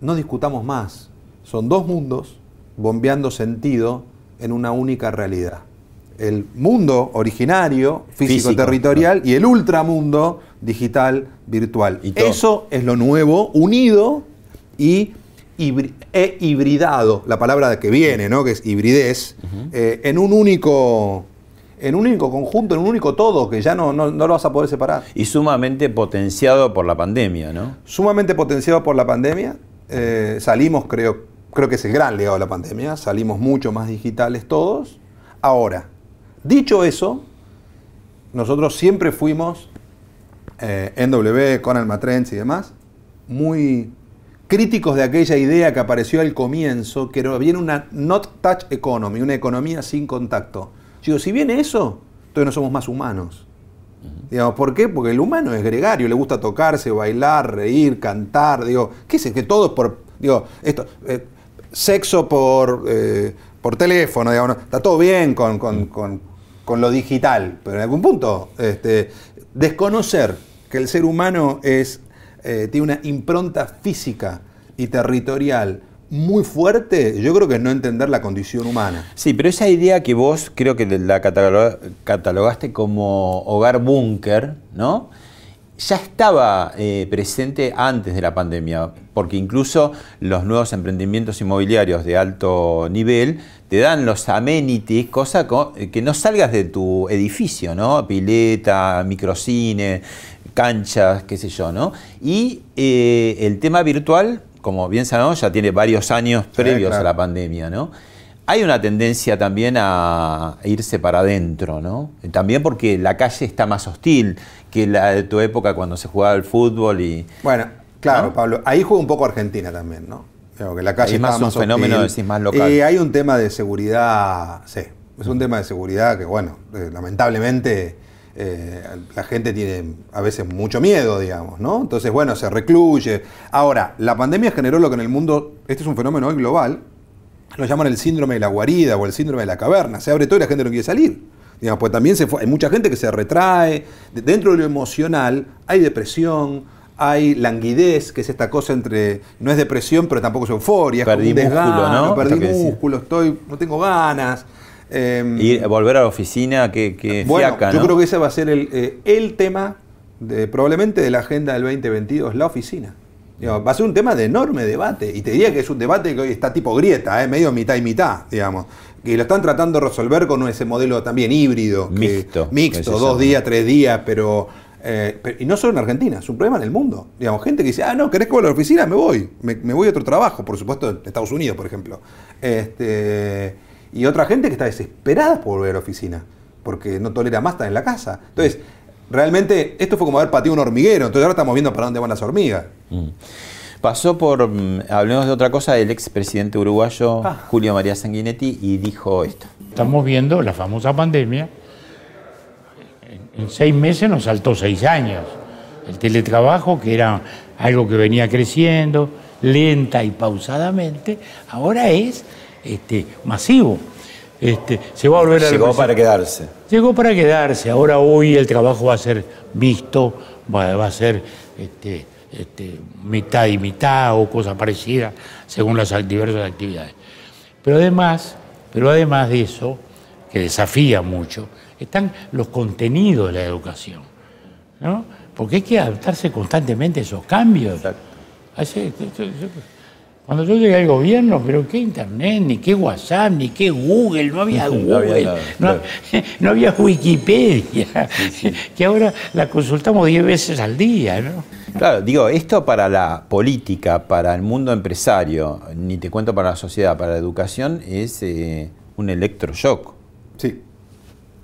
no discutamos más, son dos mundos bombeando sentido en una única realidad el mundo originario, físico-territorial, y el ultramundo digital virtual. Y Eso es lo nuevo, unido y e hibridado, la palabra que viene, ¿no? que es hibridez, eh, en un único en un único conjunto, en un único todo, que ya no, no, lo vas a poder separar. Y sumamente potenciado por la pandemia, ¿no? Sumamente potenciado por la pandemia. Eh, salimos, creo, creo que es el gran legado de la pandemia, salimos mucho más digitales todos. Ahora, Dicho eso, nosotros siempre fuimos, eh, NW, Conan Matrens y demás, muy críticos de aquella idea que apareció al comienzo, que viene una not touch economy, una economía sin contacto. Digo, si viene eso, entonces no somos más humanos. Digamos, ¿Por qué? Porque el humano es gregario, le gusta tocarse, bailar, reír, cantar. Digo, ¿qué es? Que todo es por. Digo, esto. Eh, sexo por, eh, por teléfono, digamos, está todo bien con, con con lo digital, pero en algún punto este, desconocer que el ser humano es, eh, tiene una impronta física y territorial muy fuerte, yo creo que es no entender la condición humana. Sí, pero esa idea que vos creo que la catalogaste como hogar búnker, ¿no? Ya estaba eh, presente antes de la pandemia, porque incluso los nuevos emprendimientos inmobiliarios de alto nivel te dan los amenities, cosa co- que no salgas de tu edificio, ¿no? Pileta, microcine, canchas, qué sé yo, ¿no? Y eh, el tema virtual, como bien sabemos, ya tiene varios años previos claro. a la pandemia, ¿no? Hay una tendencia también a irse para adentro, ¿no? También porque la calle está más hostil que la de tu época cuando se jugaba al fútbol y... Bueno, claro, Pablo, ahí juega un poco Argentina también, ¿no? Que la calle Es más estaba un fenómeno, hostil. decís, más local. Y hay un tema de seguridad, sí, es un tema de seguridad que, bueno, eh, lamentablemente eh, la gente tiene a veces mucho miedo, digamos, ¿no? Entonces, bueno, se recluye. Ahora, la pandemia generó lo que en el mundo, este es un fenómeno hoy global, lo llaman el síndrome de la guarida o el síndrome de la caverna. Se abre todo y la gente no quiere salir. Digamos, pues también se fue- hay mucha gente que se retrae. De- Dentro de lo emocional hay depresión, hay languidez, que es esta cosa entre. No es depresión, pero tampoco es euforia. es como Perdí un desgano, músculo, ¿no? Perdí músculo, estoy, no tengo ganas. Eh, Y volver a la oficina, que, que bueno, fiaca, yo creo que ese va a ser el, eh, el tema de, probablemente de la agenda del 2022, la oficina. Digo, va a ser un tema de enorme debate. Y te diría que es un debate que hoy está tipo grieta, ¿eh? medio mitad y mitad, digamos. Que lo están tratando de resolver con ese modelo también híbrido. Mixto, que Mixto, dos días, tres días, pero, eh, pero- Y no solo en Argentina, es un problema en el mundo. Digamos, gente que dice, ah, no, ¿querés que vuelva a la oficina? Me voy. Me, me voy a otro trabajo, por supuesto, en Estados Unidos, por ejemplo. Este, y otra gente que está desesperada por volver a la oficina, porque no tolera más estar en la casa. Entonces, realmente, esto fue como haber pateado un hormiguero, entonces ahora estamos viendo para dónde van las hormigas. Mm. Pasó por, mm, hablemos de otra cosa, el expresidente uruguayo Ah. Julio María Sanguinetti y dijo esto. Estamos viendo la famosa pandemia. En, en seis meses nos saltó seis años. El teletrabajo, que era algo que venía creciendo lenta y pausadamente, ahora es este, masivo. Este, se va a volver a Llegó para quedarse. Llegó para quedarse. Ahora hoy el trabajo va a ser mixto, va, va a ser este, este, mitad y mitad o cosa parecida según las diversas actividades. Pero además, pero además de eso, que desafía mucho, están los contenidos de la educación. ¿no? Porque hay que adaptarse constantemente a esos cambios. Hace- cuando yo llegué al gobierno, pero qué internet, ni qué WhatsApp, ni qué Google, no había Google, [laughs] No había nada, no, claro. [laughs] no había Wikipedia, [laughs] que ahora la consultamos 10 veces al día, ¿no? Claro, digo, esto para la política, para el mundo empresario, ni te cuento para la sociedad, para la educación, es eh, un electroshock. Sí.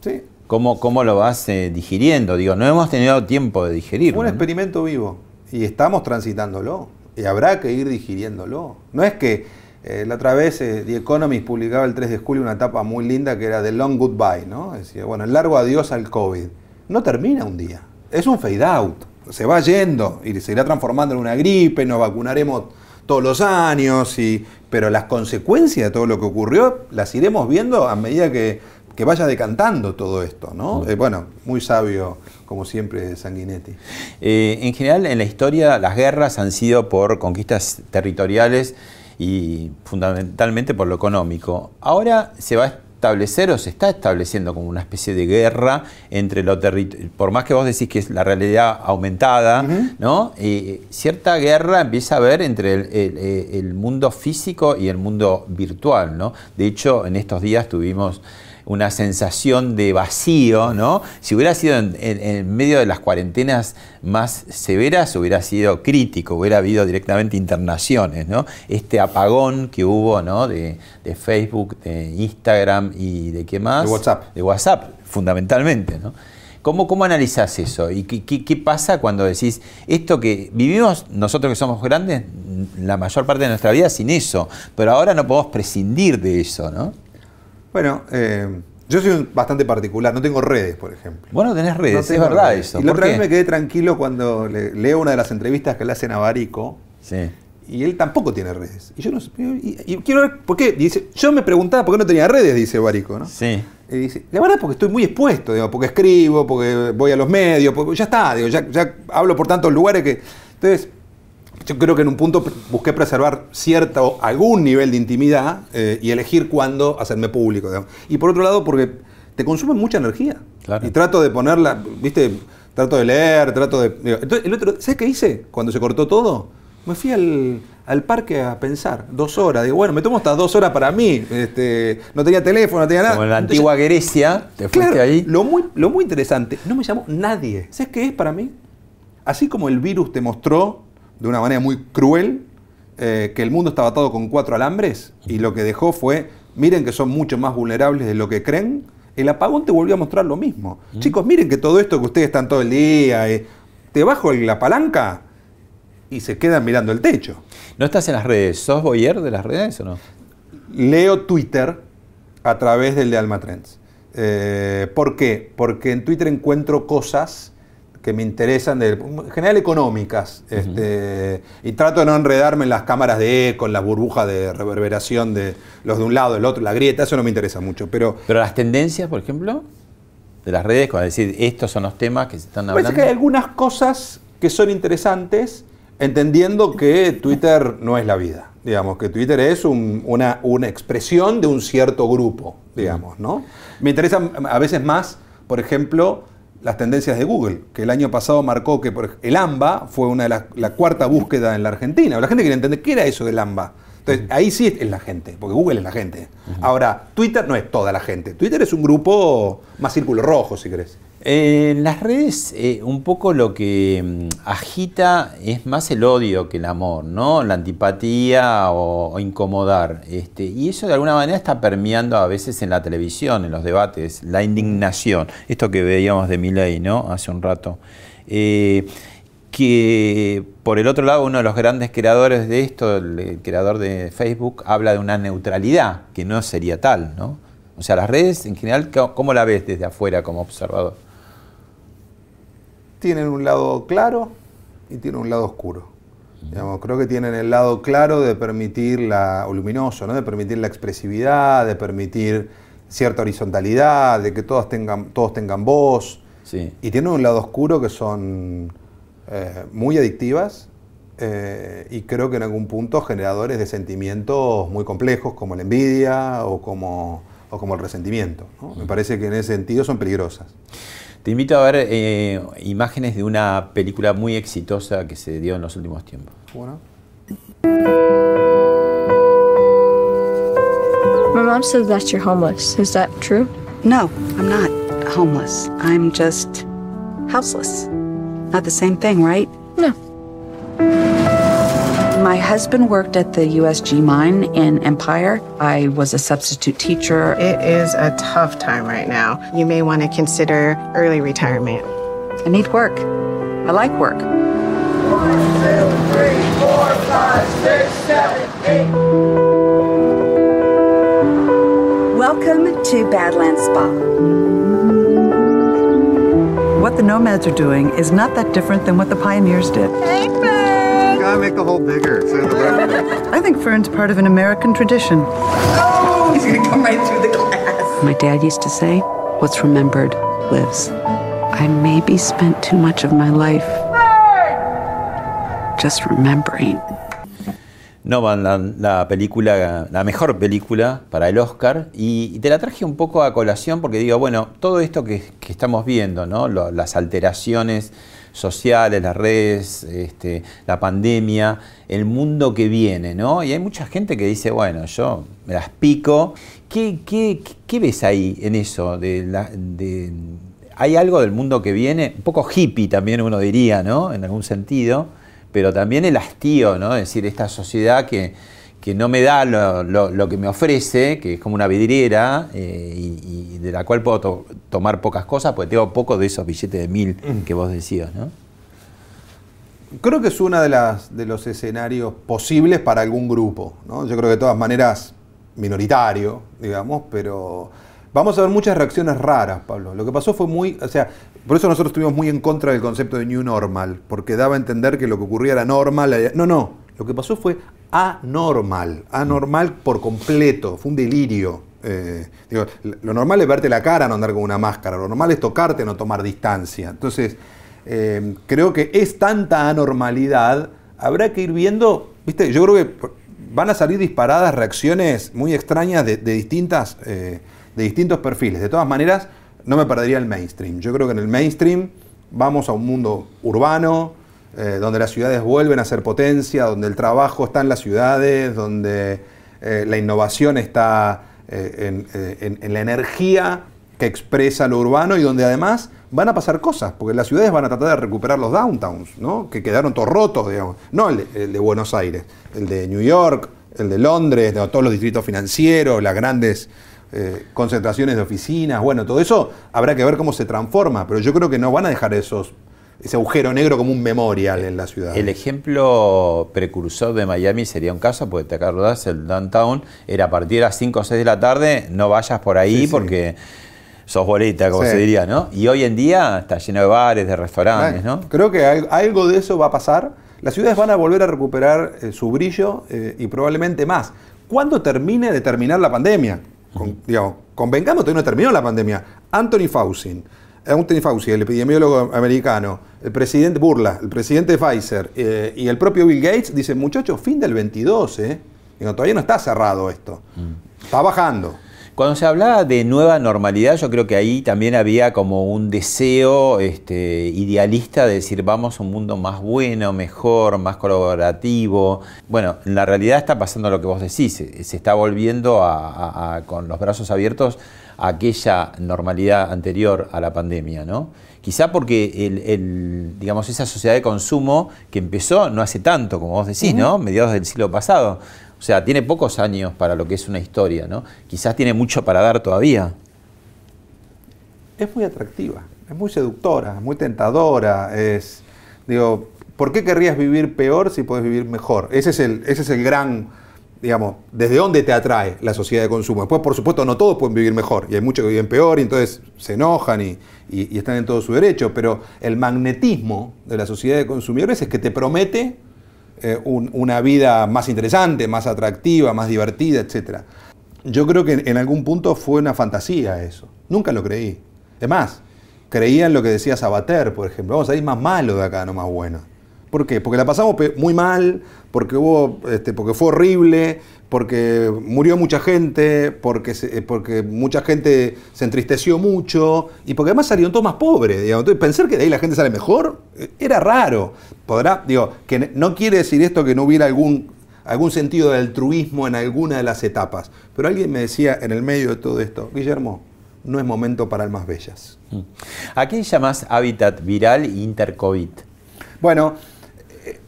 Sí. ¿Cómo, cómo lo vas eh, digiriendo? Digo, no hemos tenido tiempo de digerirlo. Un ¿no? experimento vivo y estamos transitándolo y habrá que ir digiriéndolo. No es que eh, la otra vez eh, The Economist publicaba el 3 de julio una etapa muy linda que era The Long Goodbye, ¿no? Decía, bueno, el largo adiós al COVID. No termina un día, es un fade out, se va yendo y se irá transformando en una gripe, nos vacunaremos todos los años, y, pero las consecuencias de todo lo que ocurrió las iremos viendo a medida que, que vaya decantando todo esto, ¿no? Eh, bueno, muy sabio, como siempre, Sanguinetti. Eh, en general, en la historia, las guerras han sido por conquistas territoriales y fundamentalmente por lo económico. Ahora se va a establecer o se está estableciendo como una especie de guerra entre lo territorial, por más que vos decís que es la realidad aumentada, ¿no? Eh, cierta guerra empieza a haber entre el, el- el mundo físico y el mundo virtual, ¿no? De hecho, en estos días tuvimos una sensación de vacío, ¿no? Si hubiera sido en, en- en medio de las cuarentenas más severas, hubiera sido crítico, hubiera habido directamente internaciones, ¿no? Este apagón que hubo, ¿no? De, de Facebook, de Instagram y de qué más? De WhatsApp. De WhatsApp, fundamentalmente, ¿no? ¿Cómo, ¿Cómo analizás eso? ¿Y qué, qué- qué pasa cuando decís esto que vivimos nosotros que somos grandes la mayor parte de nuestra vida sin eso, pero ahora no podemos prescindir de eso, ¿no? Bueno, eh, yo soy un- bastante particular, no tengo redes, por ejemplo. Bueno, tenés redes, No es verdad redes. eso. Y la ¿Por otra vez me quedé tranquilo cuando le- leo una de las entrevistas que le hacen a Barico. Sí. Y él tampoco tiene redes. Y yo no sé. Y, y quiero ver por qué. Dice, yo me preguntaba por qué no tenía redes, dice Barico, ¿no? Sí. Y dice, la verdad porque estoy muy expuesto, digo, porque escribo, porque voy a los medios, porque ya está, digo, ya, ya hablo por tantos lugares que. Entonces, yo creo que en un punto busqué preservar cierto, algún nivel de intimidad eh, y elegir cuándo hacerme público. digamos. Y por otro lado, porque te consumen mucha energía. Claro. Y trato de ponerla, viste, trato de leer, trato de... digo, Entonces, el otro, ¿sabes qué hice cuando se cortó todo? Me fui al, al parque a pensar, dos horas. Digo, bueno, me tomo estas dos horas para mí. Este, no tenía teléfono, no tenía nada. Como en la Entonces, antigua Grecia, te fuiste Claro, ahí. Lo muy, lo muy interesante, no me llamó nadie. ¿Sabes qué es para mí? Así como el virus te mostró de una manera muy cruel eh, que el mundo estaba atado con cuatro alambres y lo que dejó fue, miren que son mucho más vulnerables de lo que creen, el apagón te volvió a mostrar lo mismo. Chicos, miren que todo esto que ustedes están todo el día, eh, te bajo la palanca y se quedan mirando el techo. ¿No estás en las redes? ¿Sos boyer de las redes o no? Leo Twitter a través del de Alma Trends. Eh, ¿Por qué? Porque en Twitter encuentro cosas que me interesan, de, en general económicas, este, y trato de no enredarme en las cámaras de eco, en las burbujas de reverberación de los de un lado, del otro, la grieta, eso no me interesa mucho. Pero Pero las tendencias, por ejemplo, de las redes, como decir, estos son los temas que se están me parece hablando. que hay algunas cosas que son interesantes, entendiendo que Twitter no es la vida. Digamos, que Twitter es un- una, una expresión de un cierto grupo, digamos, ¿no? Me interesan a veces más, por ejemplo, las tendencias de Google, que el año pasado marcó que por el AMBA fue una de las la cuarta búsqueda en la Argentina. La gente quiere entender qué era eso del AMBA. Entonces, ahí sí es la gente, porque Google es la gente. Ahora, Twitter no es toda la gente. Twitter es un grupo más círculo rojo, si querés. Eh, En las redes, eh, un poco lo que mm, agita es más el odio que el amor, ¿no? La antipatía o, incomodar. Este, y eso de alguna manera está permeando a veces en la televisión, en los debates, la indignación. Esto que veíamos de Milei, ¿no? Hace un rato. Eh, que por el otro lado, uno de los grandes creadores de esto, el, creador de Facebook, habla de una neutralidad que no sería tal, ¿no? O sea, las redes en general, ¿cómo- ¿cómo la ves desde afuera como observador? Tienen un lado claro y tienen un lado oscuro. Digamos, creo que tienen el lado claro de permitir la, o luminoso, ¿no? de permitir la expresividad, de permitir cierta horizontalidad, de que todos tengan, todos tengan voz. Sí. Y tienen un lado oscuro que son eh, muy adictivas eh, y creo que en algún punto generadores de sentimientos muy complejos como la envidia o como, o como el resentimiento. ¿no? Me parece que en ese sentido son peligrosas. Te invito a ver eh, imágenes de una película muy exitosa que se dio en los últimos tiempos. Bueno. My mom says that you're homeless. Is that true? No, I'm not homeless. I'm just houseless. Not the same thing, right? No. My husband worked at the USG mine in Empire. I was a substitute teacher. It is a tough time right now. You may want to consider early retirement. I need work. I like work. One, two, three, four, five, six, seven, eight. Welcome to Badlands Spa. What the nomads are doing is not that different than what the pioneers did. Gotta make the hole bigger. So the I think Fern's part of an American tradition. Oh, he's gonna come right through the glass. My dad used to say, What's remembered lives. I maybe spent too much of my life just remembering. Noman, la, la película, la mejor película para el Oscar, y, y te la traje un poco a colación porque digo, bueno, todo esto que, que estamos viendo, ¿no? Lo- las alteraciones sociales, las redes, este, la pandemia, el mundo que viene, ¿no? Y hay mucha gente que dice, bueno, yo me las pico. ¿Qué, qué, qué- ves ahí en eso? De la- de- ¿Hay algo del mundo que viene? Un poco hippie también uno diría, ¿no? En algún sentido pero también el hastío, ¿no? Es decir, esta sociedad que, que no me da lo, lo- lo que me ofrece, que es como una vidriera, eh, y, y de la cual puedo to- tomar pocas cosas, porque tengo poco de esos billetes de mil que vos decías, ¿no? Creo que es uno de, las, de los escenarios posibles para algún grupo. ¿no? Yo creo que de todas maneras minoritario, digamos, pero vamos a ver muchas reacciones raras, Pablo. Lo que pasó fue muy, o sea, por eso nosotros estuvimos muy en contra del concepto de New Normal, porque daba a entender que lo que ocurría era normal. eh, No, no, lo que pasó fue anormal, anormal por completo, fue un delirio. Eh, lo normal es verte la cara, no andar con una máscara, lo normal es tocarte, no tomar distancia. Entonces, eh, creo que es tanta anormalidad, habrá que ir viendo, viste, yo creo que van a salir disparadas reacciones muy extrañas de distintas, eh, de distintos perfiles. De todas maneras, no me perdería el mainstream. Yo creo que en el mainstream vamos a un mundo urbano, eh, donde las ciudades vuelven a ser potencia, donde el trabajo está en las ciudades, donde eh, la innovación está eh, en, la energía que expresa lo urbano y donde además van a pasar cosas, porque las ciudades van a tratar de recuperar los downtowns, ¿no? que quedaron todos rotos, digamos. No el de, Buenos Aires, el de New York, el de Londres, todos los distritos financieros, las grandes concentraciones de oficinas, bueno, todo eso habrá que ver cómo se transforma, pero yo creo que no van a dejar esos, ese agujero negro como un memorial en la ciudad. El ejemplo precursor de Miami sería un caso, porque te acordás, el downtown era a partir de las 5 o 6 de la tarde, no vayas por ahí Sí, sí. porque sos boleta, como Sí. se diría, ¿no? Y hoy en día está lleno de bares, de restaurantes, ¿no? Creo que al- algo de eso va a pasar. Las ciudades van a volver a recuperar eh, su brillo eh, y probablemente más. ¿Cuándo termine de terminar la pandemia? Con- digamos, convengamos, todavía no terminó la pandemia. Anthony Fauci, eh, Anthony Fauci, el epidemiólogo americano, el presidente Burla, el presidente de Pfizer eh, y el propio Bill Gates dicen, muchachos, fin del 22, ¿eh? Digo, todavía no está cerrado esto. Está bajando. Cuando se hablaba de nueva normalidad, yo creo que ahí también había como un deseo este, idealista de decir vamos a un mundo más bueno, mejor, más colaborativo. Bueno, en la realidad está pasando lo que vos decís, se, se está volviendo a- a- a- con los brazos abiertos a aquella normalidad anterior a la pandemia, ¿no? Quizá porque el, el, digamos, esa sociedad de consumo que empezó no hace tanto, como vos decís, ¿no? Mediados del siglo pasado. O sea, tiene pocos años para lo que es una historia, ¿no? Quizás tiene mucho para dar todavía. es muy atractiva, es muy seductora, es muy tentadora, es, digo, ¿por qué querrías vivir peor si puedes vivir mejor? Ese es el, ese es el gran, digamos, desde dónde te atrae la sociedad de consumo. Después, por supuesto, no todos pueden vivir mejor, y hay muchos que viven peor, y entonces se enojan y, están en todo su derecho, pero el magnetismo de la sociedad de consumidores es que te promete eh, un- una vida más interesante, más atractiva, más divertida, etc. Yo creo que en, en algún punto fue una fantasía eso. Nunca lo creí. Es más, creía en lo que decía Sabater, por ejemplo. Vamos a ir más malo de acá, no más bueno. ¿Por qué? Porque la pasamos muy mal, porque, hubo, este, porque fue horrible, porque murió mucha gente, porque, se- eh, porque mucha gente se entristeció mucho y porque además salieron todos más pobres. digamos. Entonces, pensar que de ahí la gente sale mejor eh, era raro. Podrá, digo, que no quiere decir esto que no hubiera algún, algún sentido de altruismo en alguna de las etapas. Pero alguien me decía en el medio de todo esto, Guillermo, no es momento para almas bellas. ¿A qué llamas hábitat viral e intercovid? Bueno,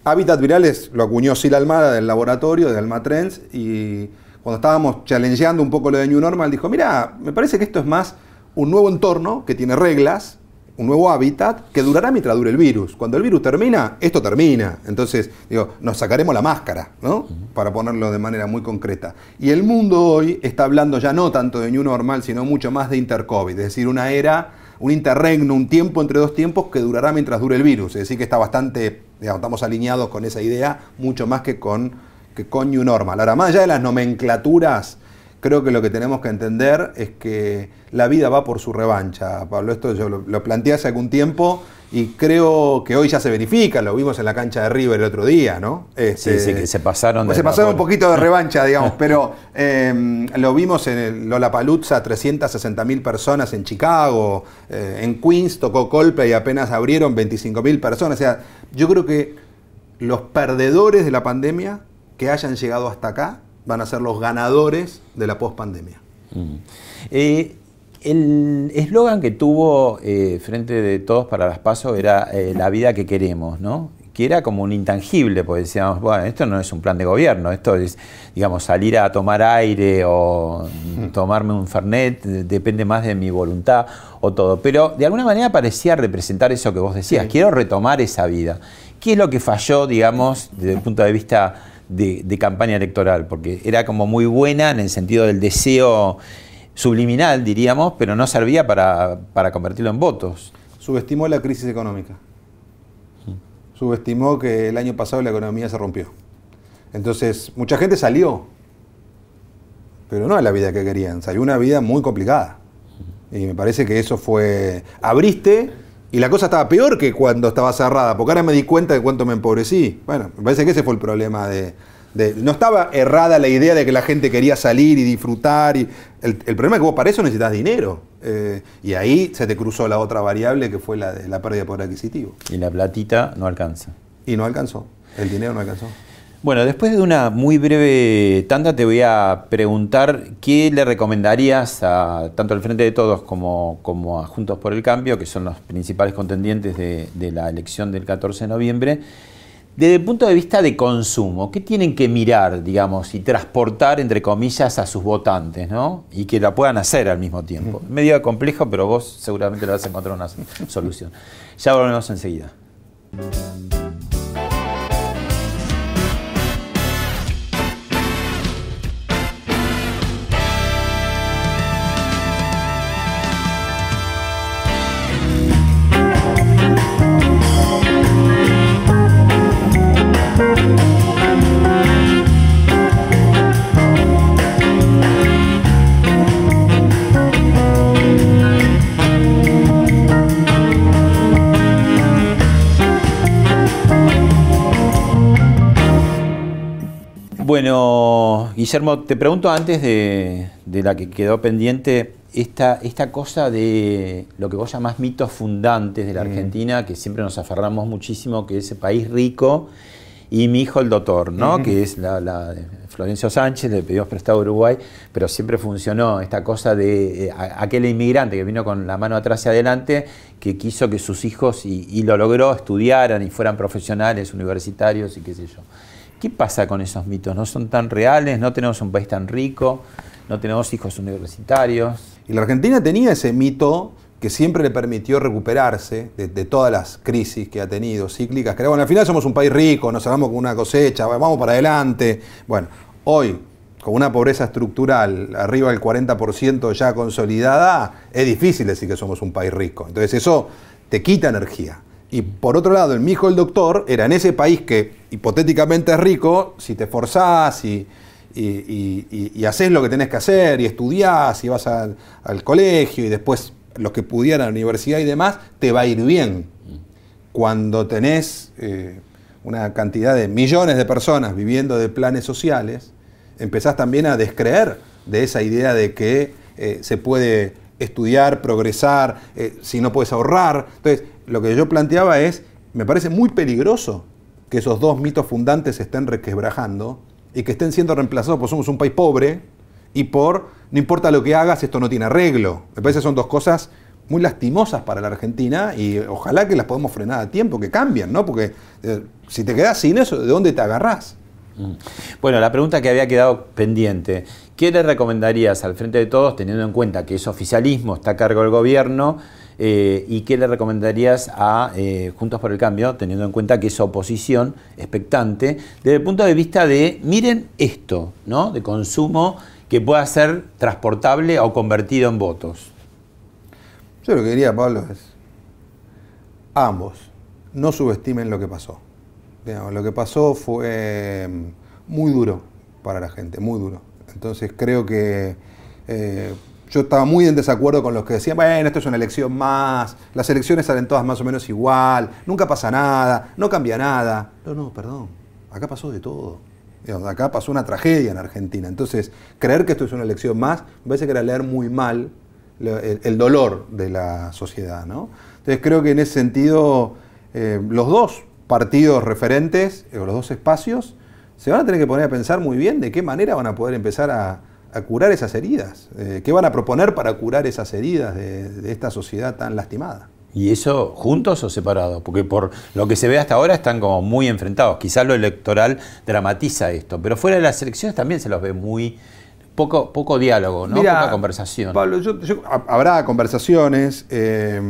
Hábitat Virales lo acuñó Sil Almada del laboratorio de Alma Trends y cuando estábamos challengeando un poco lo de New Normal dijo, mira, me parece que esto es más un nuevo entorno que tiene reglas, un nuevo hábitat que durará mientras dure el virus. Cuando el virus termina, esto termina. Entonces, digo, nos sacaremos la máscara, ¿no? Para ponerlo de manera muy concreta. Y el mundo hoy está hablando ya no tanto de New Normal, sino mucho más de Intercovid, es decir, una era, un interregno, un tiempo entre dos tiempos que durará mientras dure el virus. Es decir, que está bastante, estamos alineados con esa idea mucho más que con, que con New Normal. Ahora, más allá de las nomenclaturas, creo que lo que tenemos que entender es que la vida va por su revancha. Pablo, esto yo lo planteé hace algún tiempo y creo que hoy ya se verifica, lo vimos en la cancha de River el otro día, ¿no? Este, Sí, sí, que se pasaron de Se pasaron un poquito de revancha, [laughs] digamos, pero eh, lo vimos en el Lollapalooza, 360 mil personas en Chicago, eh, en Queens tocó Coldplay y apenas abrieron 25 mil personas. O sea, yo creo que los perdedores de la pandemia que hayan llegado hasta acá van a ser los ganadores de la pospandemia. Eh, el eslogan que tuvo eh, Frente de Todos para las Pasos era eh, la vida que queremos, ¿no? Que era como un intangible, porque decíamos, bueno, esto no es un plan de gobierno, esto es, digamos, salir a tomar aire o tomarme un Fernet, de- depende más de mi voluntad o todo. Pero de alguna manera parecía representar eso que vos decías, quiero retomar esa vida. ¿Qué es lo que falló, digamos, desde el punto de vista de, de campaña electoral? Porque era como muy buena en el sentido del deseo subliminal, diríamos, pero no servía para, para convertirlo en votos. Subestimó la crisis económica. Subestimó que el año pasado la economía se rompió. Entonces, mucha gente salió, pero no es la vida que querían, salió una vida muy complicada. Y me parece que eso fue... Abriste y la cosa estaba peor que cuando estaba cerrada, porque ahora me di cuenta de cuánto me empobrecí. Bueno, me parece que ese fue el problema de, de- no estaba errada la idea de que la gente quería salir y disfrutar. Y, el, el problema es que vos para eso necesitas dinero. Eh, y ahí se te cruzó la otra variable que fue la de la pérdida de poder adquisitivo. Y la platita no alcanza. Y no alcanzó. El dinero no alcanzó. Bueno, después de una muy breve tanda te voy a preguntar qué le recomendarías a tanto al Frente de Todos como, como a Juntos por el Cambio, que son los principales contendientes de, de la elección del 14 de noviembre, desde el punto de vista de consumo, ¿qué tienen que mirar, digamos, y transportar, entre comillas, a sus votantes, ¿no? Y que la puedan hacer al mismo tiempo. Medio complejo, pero vos seguramente le vas a encontrar una solución. Ya volvemos enseguida. Guillermo, te pregunto antes de, de la que quedó pendiente, esta, esta cosa de lo que vos llamás mitos fundantes de la Mm. Argentina, que siempre nos aferramos muchísimo, que es ese país rico, y mi hijo el doctor, ¿no? Que es la, la Florencio Sánchez, le pedimos prestado a Uruguay, pero siempre funcionó esta cosa de eh, aquel inmigrante que vino con la mano atrás y adelante, que quiso que sus hijos, y, y lo logró, estudiaran y fueran profesionales, universitarios y qué sé yo. ¿Qué pasa con esos mitos? ¿No son tan reales? ¿No tenemos un país tan rico? ¿No tenemos hijos universitarios? Y la Argentina tenía ese mito que siempre le permitió recuperarse de, todas las crisis que ha tenido, cíclicas, que bueno, al final somos un país rico, nos hagamos con una cosecha, vamos para adelante. Bueno, hoy, con una pobreza estructural arriba del 40% ya consolidada, es difícil decir que somos un país rico. Entonces eso te quita energía. Y por otro lado, el mi hijo el doctor era en ese país que hipotéticamente rico, si te forzás y, haces lo que tenés que hacer y estudiás y vas al, al colegio y después los que pudieran a la universidad y demás, te va a ir bien. Cuando tenés eh, una cantidad de millones de personas viviendo de planes sociales, empezás también a descreer de esa idea de que eh, se puede estudiar, progresar, eh, si no puedes ahorrar. Entonces, lo que yo planteaba es, me parece muy peligroso que esos dos mitos fundantes se estén requebrajando y que estén siendo reemplazados por somos un país pobre y por no importa lo que hagas, esto no tiene arreglo. Me parece que son dos cosas muy lastimosas para la Argentina y ojalá que las podamos frenar a tiempo, que cambien, ¿no? Porque eh, si te quedas sin eso, ¿de dónde te agarrás? Bueno, la pregunta que había quedado pendiente, ¿qué le recomendarías al Frente de Todos, teniendo en cuenta que es oficialismo, está a cargo del gobierno, eh, y qué le recomendarías a eh, Juntos por el Cambio, teniendo en cuenta que es oposición expectante, desde el punto de vista de, miren esto, ¿no? De consumo que pueda ser transportable o convertido en votos. Yo lo que diría, Pablo, es ambos, no subestimen lo que pasó. Lo que pasó fue mm, muy duro para la gente, muy duro. Entonces creo que eh, yo estaba muy en desacuerdo con los que decían, bueno, esto es una elección más, las elecciones salen todas más o menos igual, nunca pasa nada, no cambia nada. No, no, perdón, acá pasó de todo. Acá pasó una tragedia en Argentina. Entonces, creer que esto es una elección más, me parece que era leer muy mal el, dolor de la sociedad. ¿no? Entonces creo que en ese sentido eh, los dos partidos referentes, eh, los dos espacios, se van a tener que poner a pensar muy bien de qué manera van a poder empezar a, a curar esas heridas, eh, qué van a proponer para curar esas heridas de, de esta sociedad tan lastimada. ¿Y eso juntos o separados? Porque por lo que se ve hasta ahora están como muy enfrentados. Quizás lo electoral dramatiza esto, pero fuera de las elecciones también se los ve muy poco, poco diálogo, ¿no? Mira, Poca conversación. Pablo, yo- yo- ha- habrá conversaciones, eh,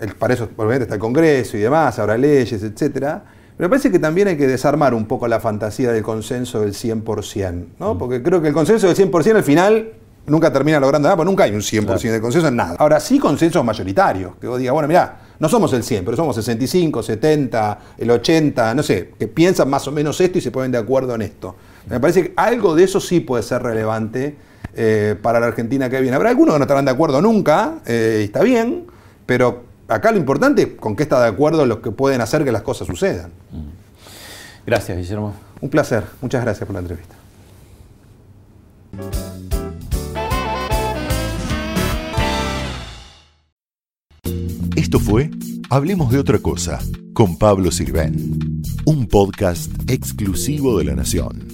el- para eso obviamente está el Congreso y demás, habrá leyes, etcétera. Pero me parece que también hay que desarmar un poco la fantasía del consenso del 100%, ¿no? Porque creo que el consenso del 100% al final nunca termina logrando nada, porque nunca hay un 100% de consenso en nada. Ahora sí consensos mayoritarios, que vos digas, bueno, mirá, no somos el 100, pero somos 65, 70, el 80, no sé, que piensan más o menos esto y se ponen de acuerdo en esto. Me parece que algo de eso sí puede ser relevante eh, para la Argentina que viene. Habrá algunos que no estarán de acuerdo nunca, eh, y está bien, pero acá lo importante es con qué está de acuerdo los que pueden hacer que las cosas sucedan. Gracias, Guillermo. Un placer. Muchas gracias por la entrevista. Esto fue Hablemos de otra cosa con Pablo Sirven, un podcast exclusivo de La Nación.